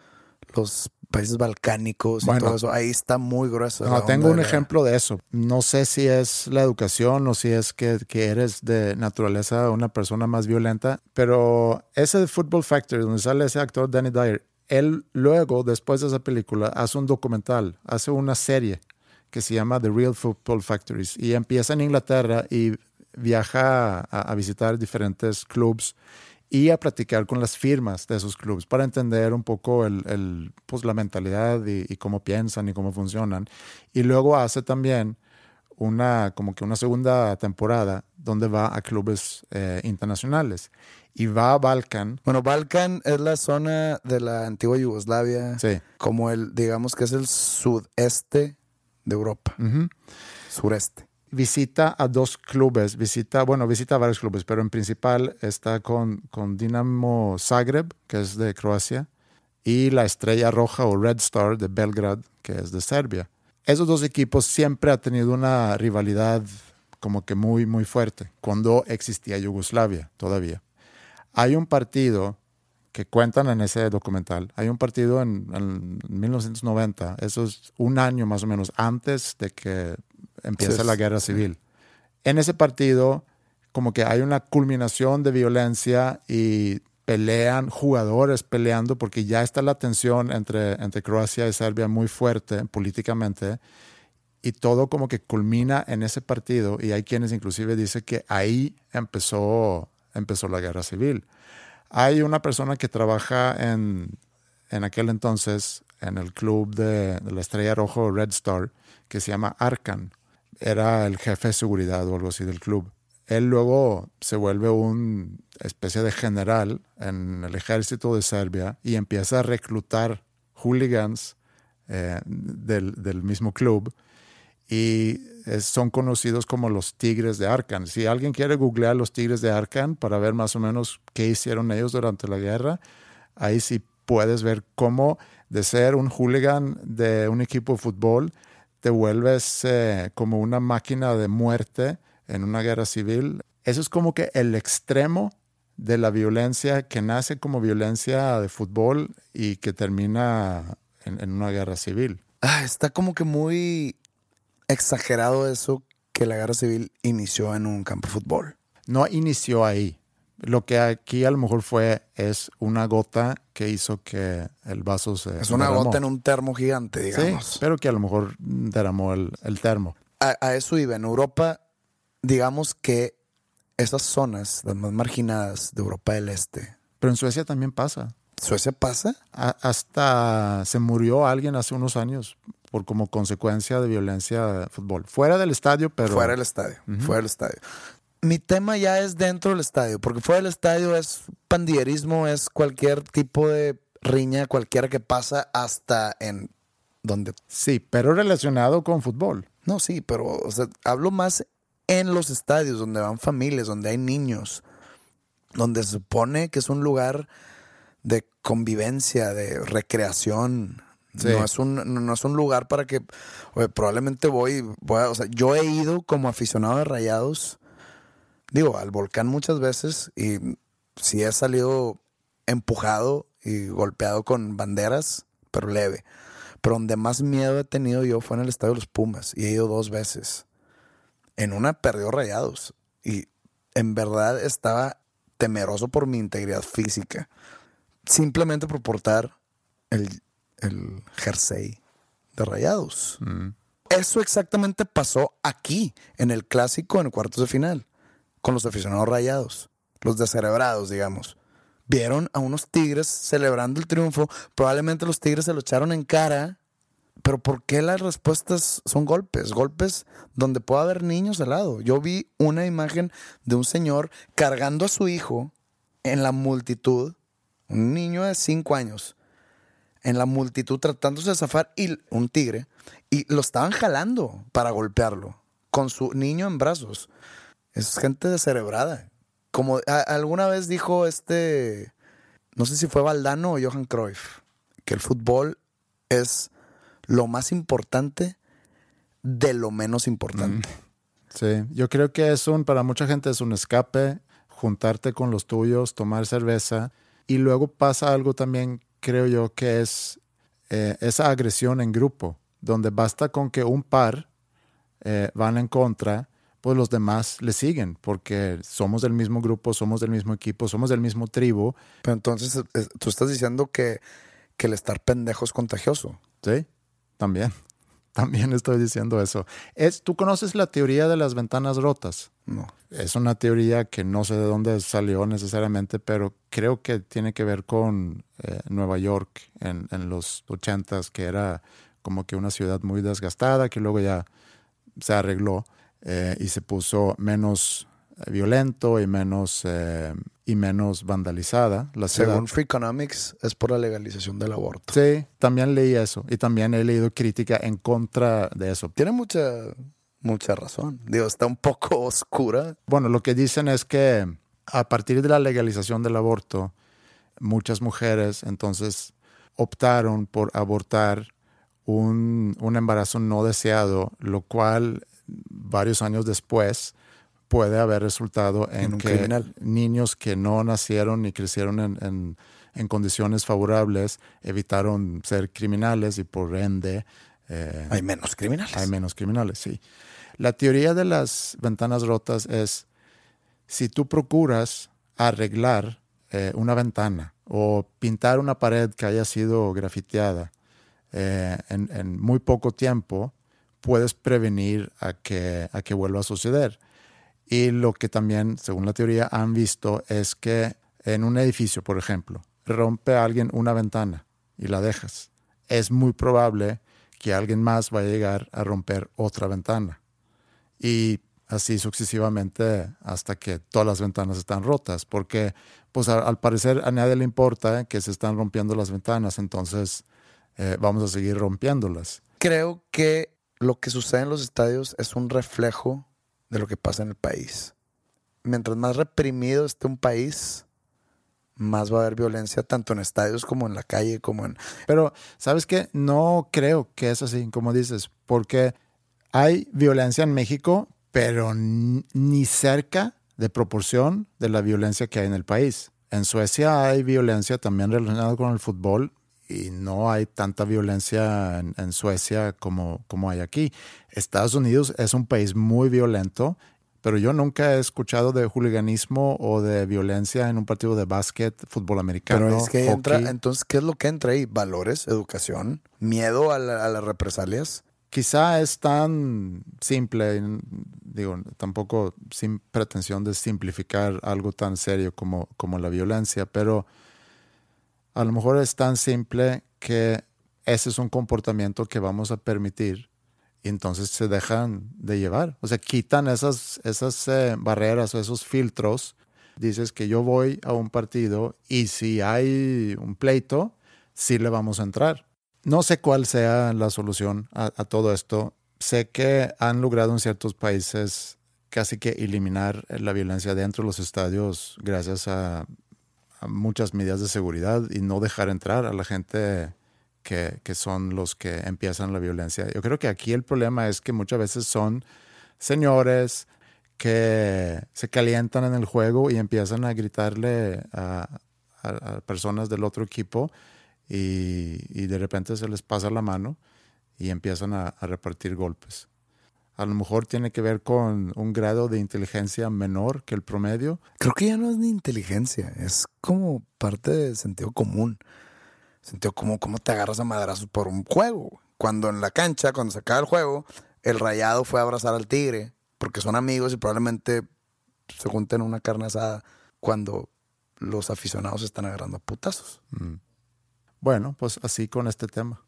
los países balcánicos y Bueno. todo eso, ahí está muy grueso. No, tengo un de la- ejemplo de eso. No sé si es la educación o si es que, que eres de naturaleza una persona más violenta, pero ese Football Factory, donde sale ese actor Danny Dyer, él luego, después de esa película, hace un documental, hace una serie que se llama The Real Football Factories y empieza en Inglaterra y viaja a, a visitar diferentes clubs y a platicar con las firmas de esos clubes para entender un poco el, el, pues, la mentalidad y, y cómo piensan y cómo funcionan. Y luego hace también una, como que una segunda temporada donde va a clubes eh, internacionales. Y va a Balkan. Bueno, Balkan es la zona de la antigua Yugoslavia, Sí. como el, digamos que es el sudeste de Europa, Ujú. sureste. Visita a dos clubes, visita, bueno, visita a varios clubes, pero en principal está con, con Dinamo Zagreb, que es de Croacia, y la Estrella Roja o Red Star de Belgrad, que es de Serbia. Esos dos equipos siempre han tenido una rivalidad como que muy, muy fuerte, cuando existía Yugoslavia todavía. Hay un partido que cuentan en ese documental. Hay un partido en, en 1990, eso es un año más o menos antes de que empiece Sí, la guerra civil. En ese partido, como que hay una culminación de violencia y pelean jugadores peleando porque ya está la tensión entre, entre Croacia y Serbia muy fuerte políticamente y todo como que culmina en ese partido y hay quienes inclusive dicen que ahí empezó, empezó la guerra civil. Hay una persona que trabaja en, en aquel entonces en el club de, de la Estrella Roja Red Star que se llama Arkan. Era el jefe de seguridad o algo así del club. Él luego se vuelve una especie de general en el ejército de Serbia y empieza a reclutar hooligans eh, del, del mismo club y son conocidos como los Tigres de Arkan. Si alguien quiere googlear los Tigres de Arkan para ver más o menos qué hicieron ellos durante la guerra, ahí sí puedes ver cómo de ser un hooligan de un equipo de fútbol te vuelves eh, como una máquina de muerte en una guerra civil. Eso es como que el extremo de la violencia que nace como violencia de fútbol y que termina en, en una guerra civil. ah, está como que muy exagerado eso que la guerra civil inició en un campo de fútbol. No inició ahí. Lo que aquí a lo mejor fue es una gota que hizo que el vaso se. Es una derramó. gota en un termo gigante, digamos. Sí, pero que a lo mejor derramó el, el termo. a, a eso iba. En Europa, digamos que esas zonas, las más marginadas de Europa del Este, Pero en Suecia también pasa. Suecia pasa. A- hasta se murió alguien hace unos años por como consecuencia de violencia de fútbol. Fuera del estadio, pero. fuera del estadio. Fuera del estadio. Mi tema ya es dentro del estadio, porque fuera del estadio es pandillerismo, es cualquier tipo de riña, cualquiera que pasa hasta en donde. Sí, pero relacionado con fútbol. No, sí, pero o sea, hablo más en los estadios donde van familias, donde hay niños, donde se supone que es un lugar de convivencia, de recreación. Sí. No, es un, no, es un lugar para que oye, probablemente voy, voy a- o sea, yo he ido como aficionado de rayados, digo, al volcán muchas veces y sí he salido empujado y golpeado con banderas, pero leve. Pero donde más miedo he tenido yo fue en el estadio de los Pumas y he ido dos veces. En una perdió rayados y en verdad estaba temeroso por mi integridad física. Simplemente por portar el, el jersey de rayados. Eso exactamente pasó aquí, en el clásico, en cuartos de final, con los aficionados rayados, los descerebrados, digamos. Vieron a unos tigres celebrando el triunfo, probablemente los tigres se lo echaron en cara, pero ¿por qué las respuestas son golpes? Golpes donde puede haber niños al lado. Yo vi una imagen de un señor cargando a su hijo en la multitud, un niño de cinco años, en la multitud tratándose de zafar y un tigre y lo estaban jalando para golpearlo con su niño en brazos. Es gente descerebrada. Como alguna vez dijo este, no sé si fue Valdano o Johan Cruyff, que el fútbol es lo más importante de lo menos importante. Sí, yo creo que es un, para mucha gente es un escape, juntarte con los tuyos, tomar cerveza. Y luego pasa algo también, creo yo, que es eh, esa agresión en grupo, donde basta con que un par eh, van en contra, pues los demás le siguen, porque somos del mismo grupo, somos del mismo equipo, somos del mismo tribu. Pero entonces tú estás diciendo que, que el estar pendejo es contagioso. Sí, también. También estoy diciendo eso. Es, ¿Tú conoces la teoría de las ventanas rotas? No. Es una teoría que no sé de dónde salió necesariamente, pero creo que tiene que ver con eh, Nueva York en, en los ochentas, que era como que una ciudad muy desgastada, que luego ya se arregló eh, y se puso menos eh, violento y menos, eh, y menos vandalizada la ciudad. Según Free Economics, es por la legalización del aborto. Sí, también leí eso y también he leído crítica en contra de eso. Tiene mucha, mucha razón. Digo, está un poco oscura. Bueno, lo que dicen es que a partir de la legalización del aborto, muchas mujeres entonces optaron por abortar un, un embarazo no deseado, lo cual varios años después puede haber resultado en, En un que criminal. niños que no nacieron ni crecieron en, en- en condiciones favorables evitaron ser criminales y por ende eh, Hay menos criminales. hay menos criminales, sí. La teoría de las ventanas rotas es si tú procuras arreglar eh, una ventana o pintar una pared que haya sido grafiteada eh, en, en muy poco tiempo, puedes prevenir a que, a que vuelva a suceder. Y lo que también, según la teoría, han visto es que en un edificio, por ejemplo, rompe a alguien una ventana y la dejas. Es muy probable que alguien más va a llegar a romper otra ventana. Y así sucesivamente hasta que todas las ventanas están rotas, porque pues al parecer a nadie le importa que se están rompiendo las ventanas, entonces eh, vamos a seguir rompiéndolas. Creo que lo que sucede en los estadios es un reflejo de lo que pasa en el país. Mientras más reprimido esté un país, más va a haber violencia tanto en estadios como en la calle, como en... Pero, ¿sabes qué? No creo que es así, como dices, porque hay violencia en México, pero ni cerca de proporción de la violencia que hay en el país. En Suecia hay violencia también relacionada con el fútbol y no hay tanta violencia en, en Suecia como, como hay aquí. Estados Unidos es un país muy violento, pero yo nunca he escuchado de hooliganismo o de violencia en un partido de básquet, fútbol americano. Pero es que entra, entonces, ¿qué es lo que entra ahí? Valores, educación, miedo a, la- a las represalias. Quizá es tan simple, digo, tampoco sin pretensión de simplificar algo tan serio como, como la violencia, pero a lo mejor es tan simple que ese es un comportamiento que vamos a permitir y entonces se dejan de llevar. O sea, quitan esas, esas eh, barreras o esos filtros. Dices que yo voy a un partido y si hay un pleito, sí le vamos a entrar. No sé cuál sea la solución a, a todo esto. Sé que han logrado en ciertos países casi que eliminar la violencia dentro de los estadios gracias a, muchas medidas de seguridad y no dejar entrar a la gente que, que son los que empiezan la violencia. Yo creo que aquí el problema es que muchas veces son señores que se calientan en el juego y empiezan a gritarle a, personas del otro equipo y, y de repente se les pasa la mano y empiezan a repartir golpes. A lo mejor tiene que ver con un grado de inteligencia menor que el promedio. Creo que ya no es ni inteligencia, es como parte del sentido común. Sentido común, ¿cómo te agarras a madrazos por un juego? Cuando en la cancha, cuando se acaba el juego, el rayado fue a abrazar al tigre, porque son amigos y probablemente se junten en una carne asada cuando los aficionados están agarrando a putazos. Bueno, pues así con este tema.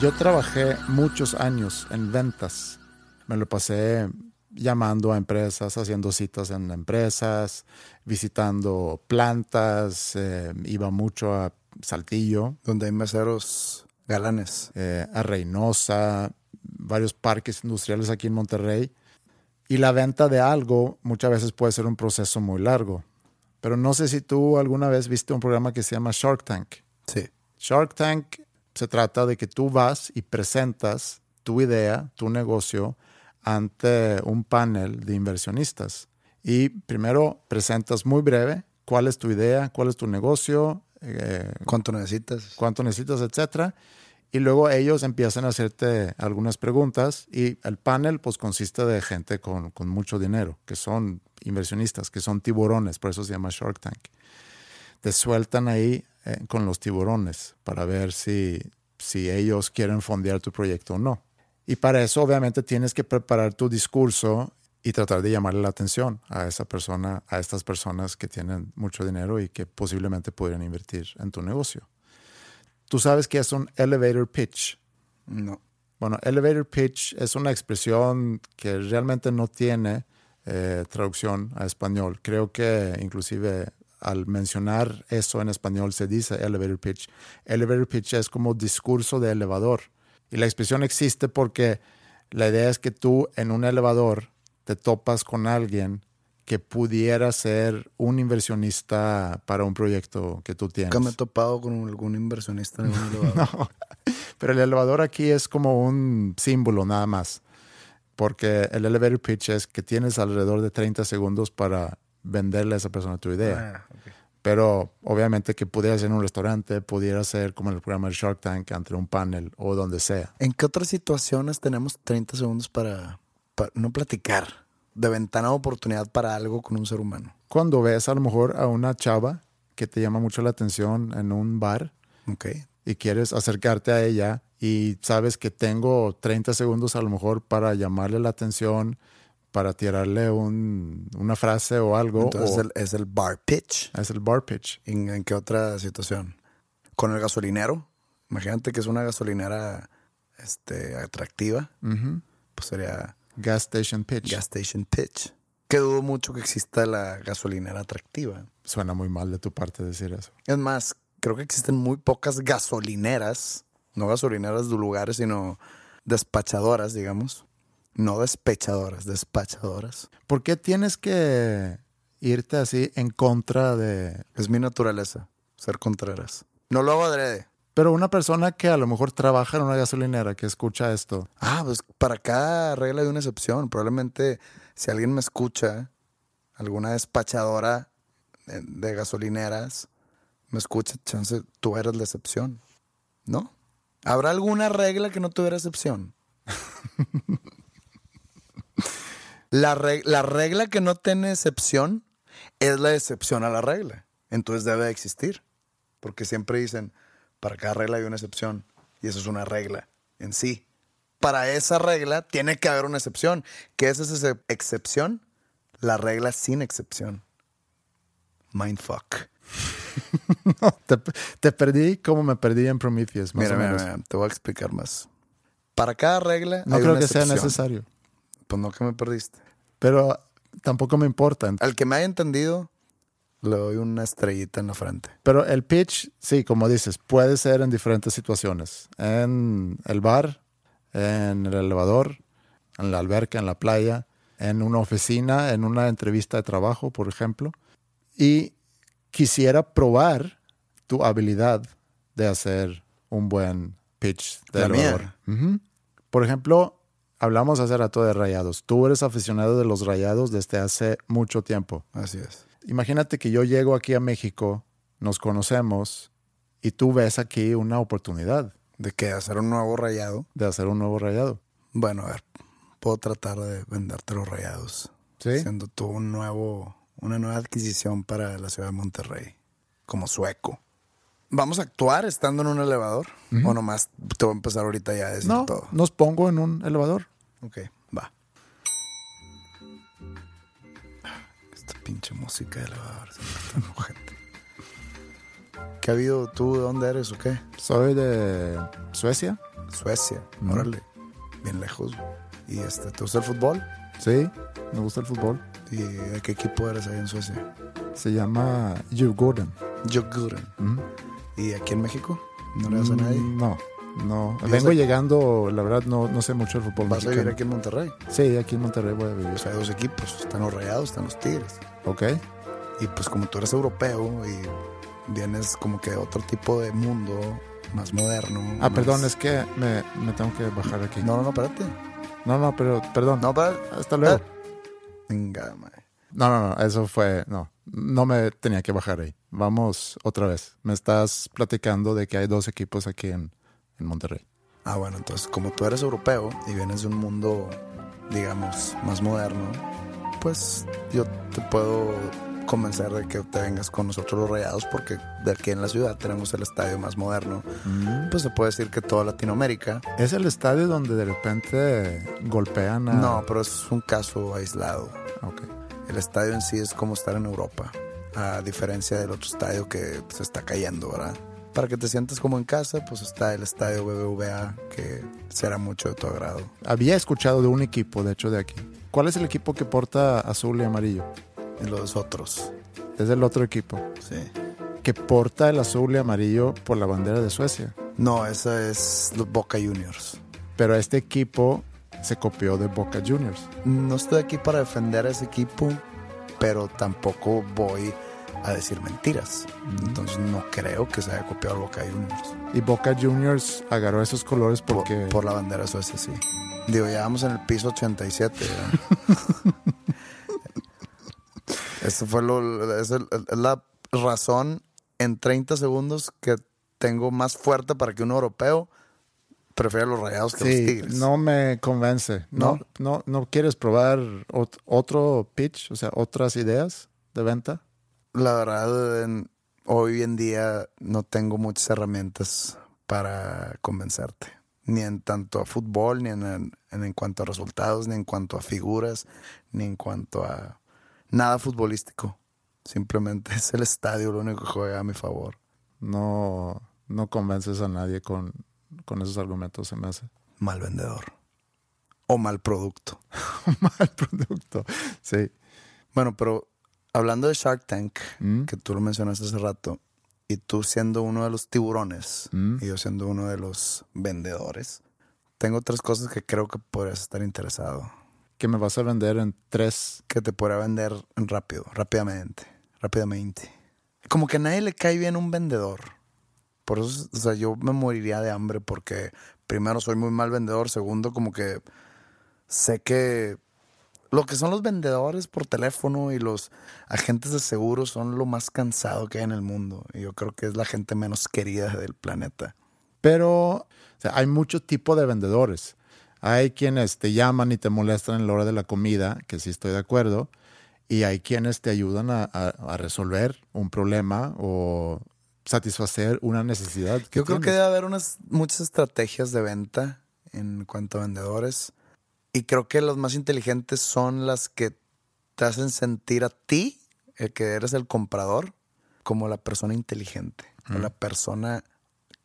Yo trabajé muchos años en ventas. Me lo pasé llamando a empresas, haciendo citas en empresas, visitando plantas, eh, iba mucho a Saltillo, Donde hay meseros galanes. eh, a Reynosa, varios parques industriales aquí en Monterrey. Y la venta de algo muchas veces puede ser un proceso muy largo. Pero no sé si tú alguna vez viste un programa que se llama Shark Tank. Sí. Shark Tank se trata de que tú vas y presentas tu idea, tu negocio, ante un panel de inversionistas. Y primero presentas muy breve cuál es tu idea, cuál es tu negocio, eh, ¿Cuánto necesitas? cuánto necesitas, etcétera. Y luego ellos empiezan a hacerte algunas preguntas y el panel pues consiste de gente con, con mucho dinero, que son inversionistas, que son tiburones, por eso se llama Shark Tank. Te sueltan ahí eh, con los tiburones para ver si, si ellos quieren fondear tu proyecto o no. Y para eso obviamente tienes que preparar tu discurso y tratar de llamarle la atención a esa persona, a estas personas que tienen mucho dinero y que posiblemente podrían invertir en tu negocio. Tú sabes que es un elevator pitch. No. Bueno, elevator pitch es una expresión que realmente no tiene eh, traducción a español. Creo que inclusive al mencionar eso en español se dice elevator pitch. Elevator pitch es como discurso de elevador. Y la expresión existe porque la idea es que tú en un elevador te topas con alguien que pudiera ser un inversionista para un proyecto que tú tienes. Nunca me he topado con algún inversionista en un elevador. Pero el elevador aquí es como un símbolo nada más. Porque el elevator pitch es que tienes alrededor de 30 segundos para venderle a esa persona tu idea. Ah. Pero obviamente que pudiera ser en un restaurante, pudiera ser como en el programa de Shark Tank, ante un panel o donde sea. ¿En qué otras situaciones tenemos 30 segundos para, para no platicar? De ventana de oportunidad para algo con un ser humano. Cuando ves a lo mejor a una chava que te llama mucho la atención en un bar y quieres acercarte a ella y sabes que tengo 30 segundos a lo mejor para llamarle la atención, para tirarle un- una frase o algo. Entonces o- el- es el bar pitch. es el bar pitch. ¿En, en qué otra situación? Con el gasolinero. Imagínate que es una gasolinera este, atractiva. Pues sería Gas station pitch. gas station pitch. Que dudo mucho que exista la gasolinera atractiva. Suena muy mal de tu parte decir eso. Es más, creo que existen muy pocas gasolineras, no gasolineras de lugares, sino despachadoras, digamos. No despechadoras, despachadoras. ¿Por qué tienes que irte así en contra de... Es mi naturaleza, ser contreras. No lo hago adrede. Pero una persona que a lo mejor trabaja en una gasolinera, que escucha esto, Ah, pues para cada regla hay una excepción. Probablemente si alguien me escucha, alguna despachadora de, de gasolineras me escucha, chance, tú eres la excepción. ¿No? ¿Habrá alguna regla que no tuviera excepción? la, reg- la regla que no tiene excepción es la excepción a la regla. Entonces debe de existir. Porque siempre dicen, para cada regla hay una excepción. Y eso es una regla en sí. Para esa regla tiene que haber una excepción. ¿Qué es esa ex- excepción? La regla sin excepción. Mindfuck. Te, te perdí como me perdí en Prometheus, más Mira, o mira, menos. mira, te voy a explicar más. Para cada regla No hay creo una que sea necesario. Pues no que me perdiste. Pero tampoco me importa. Al que me haya entendido, le doy una estrellita en la frente. Pero el pitch, sí, como dices, puede ser en diferentes situaciones. En el bar, en el elevador, en la alberca, en la playa, en una oficina, en una entrevista de trabajo, por ejemplo. Y quisiera probar tu habilidad de hacer un buen pitch de La elevador. Por ejemplo, hablamos hace rato de rayados. Tú eres aficionado de los rayados desde hace mucho tiempo. Así es. Imagínate que yo llego aquí a México, nos conocemos y tú ves aquí una oportunidad ¿De qué? ¿Hacer un nuevo rayado? de hacer un nuevo rayado. Bueno, a ver, puedo tratar de venderte los rayados. ¿Sí? Siendo tú un nuevo, una nueva adquisición para la ciudad de Monterrey. Como sueco. ¿Vamos a actuar estando en un elevador? ¿O nomás te voy a empezar ahorita ya a decir No, todo? nos pongo en un elevador. Ok, va. Esta pinche música de elevador. se me está enojando. ¿Qué ha habido tú? ¿De dónde eres o qué? Soy de Suecia. Suecia. Órale. Bien lejos. ¿Y este, te gusta el fútbol? Sí, me gusta el fútbol. ¿Y de qué equipo eres ahí en Suecia? Se llama Djurgården. Djurgården. Ujú. ¿Y aquí en México? ¿No le das a nadie? Mm, No, no. ¿Y Vengo llegando, la verdad, no, no sé mucho el fútbol ¿Vas a vivir aquí en Monterrey? Sí, aquí en Monterrey voy a vivir. O sea, hay dos equipos. Están los Rayados, están los Tigres. Ok. Y pues como tú eres europeo y vienes como que de otro tipo de mundo, más moderno. Ah, más- perdón, es que me, me tengo que bajar aquí. No, no, no, espérate. no, no, pero perdón. No, para... Hasta luego. Venga, mae. No, no, no, eso fue, no, no me tenía que bajar ahí. Vamos otra vez. Me estás platicando de que hay dos equipos aquí en, en Monterrey. Ah, bueno, entonces como tú eres europeo y vienes de un mundo, digamos, más moderno, pues yo te puedo convencer de que te vengas con nosotros los rayados porque de aquí en la ciudad tenemos el estadio más moderno. Pues se puede decir que toda Latinoamérica. ¿Es el estadio donde de repente golpean a...? No, pero es un caso aislado. Ok. El estadio en sí es como estar en Europa, a diferencia del otro estadio que se está cayendo, ¿verdad? Para que te sientas como en casa, pues está el estadio BBVA, que será mucho de tu agrado. Había escuchado de un equipo, de hecho, de aquí. ¿Cuál es el equipo que porta azul y amarillo? Los otros, Es el otro equipo. sí. Que porta el azul y amarillo por la bandera de Suecia. No, esa es los Boca Juniors. Pero este equipo se copió de Boca Juniors. No estoy aquí para defender a ese equipo, pero tampoco voy a decir mentiras. Entonces no creo que se haya copiado Boca Juniors. Y Boca Juniors agarró esos colores Por, porque... por la bandera suecia, sí. Digo, ya vamos en el piso 87. ¿verdad? Eso fue lo, es, el- es la razón en 30 segundos que tengo más fuerte para que un europeo prefiera los rayados que los Sí, tigres. no me convence. No, no, no quieres probar ot- otro pitch, o sea, otras ideas de venta. La verdad, en- hoy en día no tengo muchas herramientas para convencerte. Ni en tanto a fútbol, ni en, en- en cuanto a resultados, ni en cuanto a figuras, ni en cuanto a nada futbolístico. Simplemente es el estadio lo único que juega a mi favor. No, no convences a nadie con, con esos argumentos, se me hace. Mal vendedor. O mal producto. Mal producto. Sí. Bueno, pero hablando de Shark Tank, Mm. que tú lo mencionaste hace rato, y tú siendo uno de los tiburones Mm. y yo siendo uno de los vendedores, tengo tres cosas que creo que podrías estar interesado. Que me vas a vender en tres. Que te podría vender rápido, rápidamente, rápidamente. Como que a nadie le cae bien un vendedor. Por eso, o sea, yo me moriría de hambre porque primero soy muy mal vendedor, segundo como que sé que lo que son los vendedores por teléfono y los agentes de seguros son lo más cansado que hay en el mundo. Y yo creo que es la gente menos querida del planeta. Pero o sea, hay mucho tipo de vendedores. Hay quienes te llaman y te molestan en la hora de la comida, que sí estoy de acuerdo, y hay quienes te ayudan a, a- a resolver un problema o satisfacer una necesidad. Yo creo que debe haber unas muchas estrategias de venta en cuanto a vendedores. Y creo que los más inteligentes son las que te hacen sentir a ti, el que eres el comprador, como la persona inteligente o la persona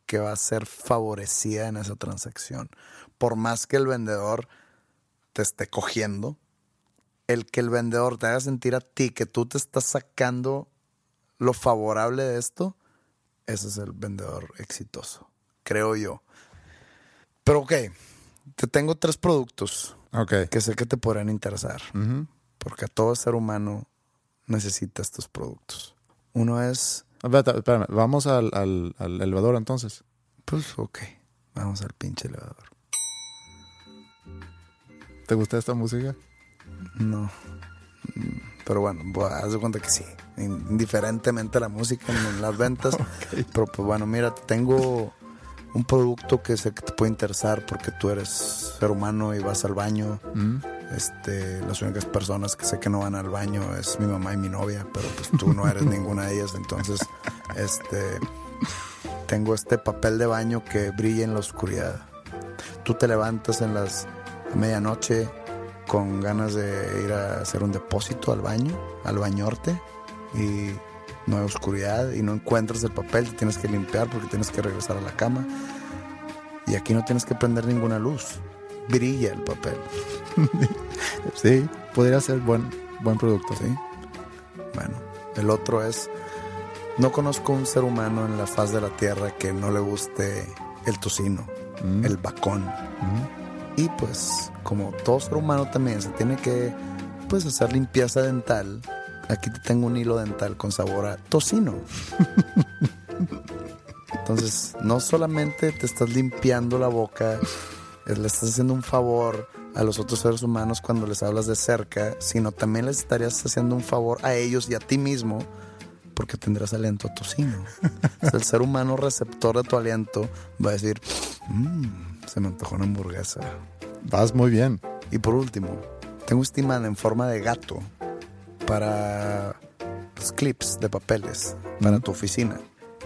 que va a ser favorecida en esa transacción. Por más que el vendedor te esté cogiendo, el que el vendedor te haga sentir a ti que tú te estás sacando lo favorable de esto, ese es el vendedor exitoso, creo yo. Pero ok, te tengo tres productos Ok. que sé que te podrían interesar, Ujú. porque todo ser humano necesita estos productos. Uno es, espérame, vamos al, al, al elevador entonces. pues ok, vamos al pinche elevador. ¿Te gusta esta música? No. Pero bueno, pues, haz de cuenta que sí. In- Indiferentemente a la música en las ventas. Pero pues bueno, mira, tengo un producto que sé que te puede interesar porque tú eres ser humano y vas al baño. Mm. Este, las únicas personas que sé que no van al baño es mi mamá y mi novia, pero pues tú no eres ninguna de ellas. Entonces, este, tengo este papel de baño que brilla en la oscuridad. Tú te levantas en las a medianoche con ganas de ir a hacer un depósito al baño, al bañorte, y no hay oscuridad y no encuentras el papel, te tienes que limpiar porque tienes que regresar a la cama. Y aquí no tienes que prender ninguna luz. Brilla el papel. Sí, podría ser buen, buen producto. ¿sí? Bueno, el otro es, no conozco un ser humano en la faz de la tierra que no le guste el tocino, Mm. el bacón. Mm. Y pues, como todo ser humano también se tiene que pues hacer limpieza dental, aquí te tengo un hilo dental con sabor a tocino. Entonces, no solamente te estás limpiando la boca, le estás haciendo un favor a los otros seres humanos cuando les hablas de cerca, sino también les estarías haciendo un favor a ellos y a ti mismo porque tendrás aliento a tocino. El ser humano receptor de tu aliento va a decir, "Mm, se me antojó una hamburguesa. Vas muy bien. Y por último, tengo este imán en forma de gato para los clips de papeles para tu oficina.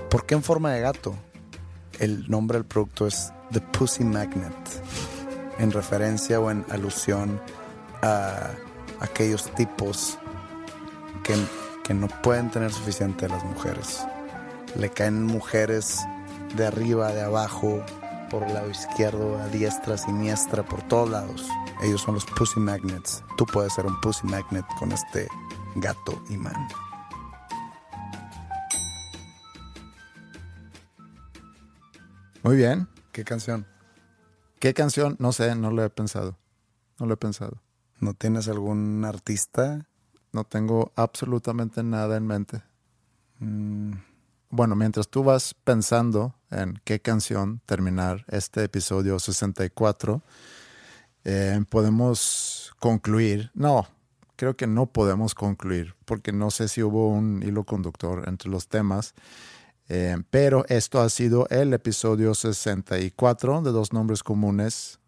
¿Por qué en forma de gato? El nombre del producto es The Pussy Magnet, en referencia o en alusión a aquellos tipos que, que no pueden tener suficiente de las mujeres. Le caen mujeres de arriba, de abajo, por el lado izquierdo, a diestra, siniestra, por todos lados. Ellos son los Pussy Magnets. Tú puedes ser un Pussy Magnet con este gato imán. Muy bien. ¿Qué canción? ¿Qué canción? No sé, no lo he pensado. No lo he pensado. ¿No tienes algún artista? No tengo absolutamente nada en mente. Mm, Bueno, mientras tú vas pensando en qué canción terminar este episodio 64, eh, podemos concluir. No, creo que no podemos concluir, porque no sé si hubo un hilo conductor entre los temas. Eh, pero esto ha sido el episodio 64 de Dos Nombres Comunes.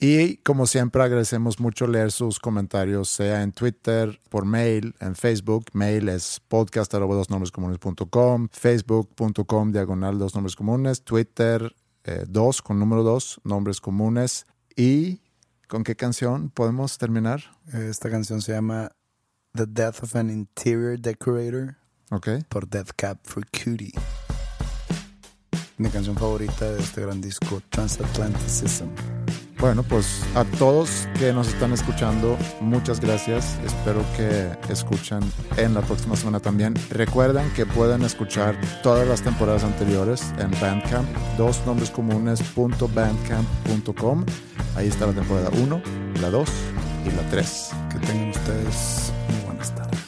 Y como siempre agradecemos mucho leer sus comentarios, sea en Twitter, por mail, en Facebook. Mail es podcast arroba dos nombres comunes.com, facebook.com diagonal dos nombres comunes, Twitter eh, dos con número dos, nombres comunes. ¿Y con qué canción podemos terminar? esta canción se llama The Death of an Interior Decorator Ok. por Death Cab for Cutie. Mi canción favorita de este gran disco, Transatlanticism. Bueno, pues a todos que nos están escuchando, muchas gracias. Espero que escuchen en la próxima semana también. Recuerden que pueden escuchar todas las temporadas anteriores en Bandcamp, dosnombrescomunes.bandcamp.com. Ahí está la temporada 1, la 2 y la 3. Que tengan ustedes muy buenas tardes.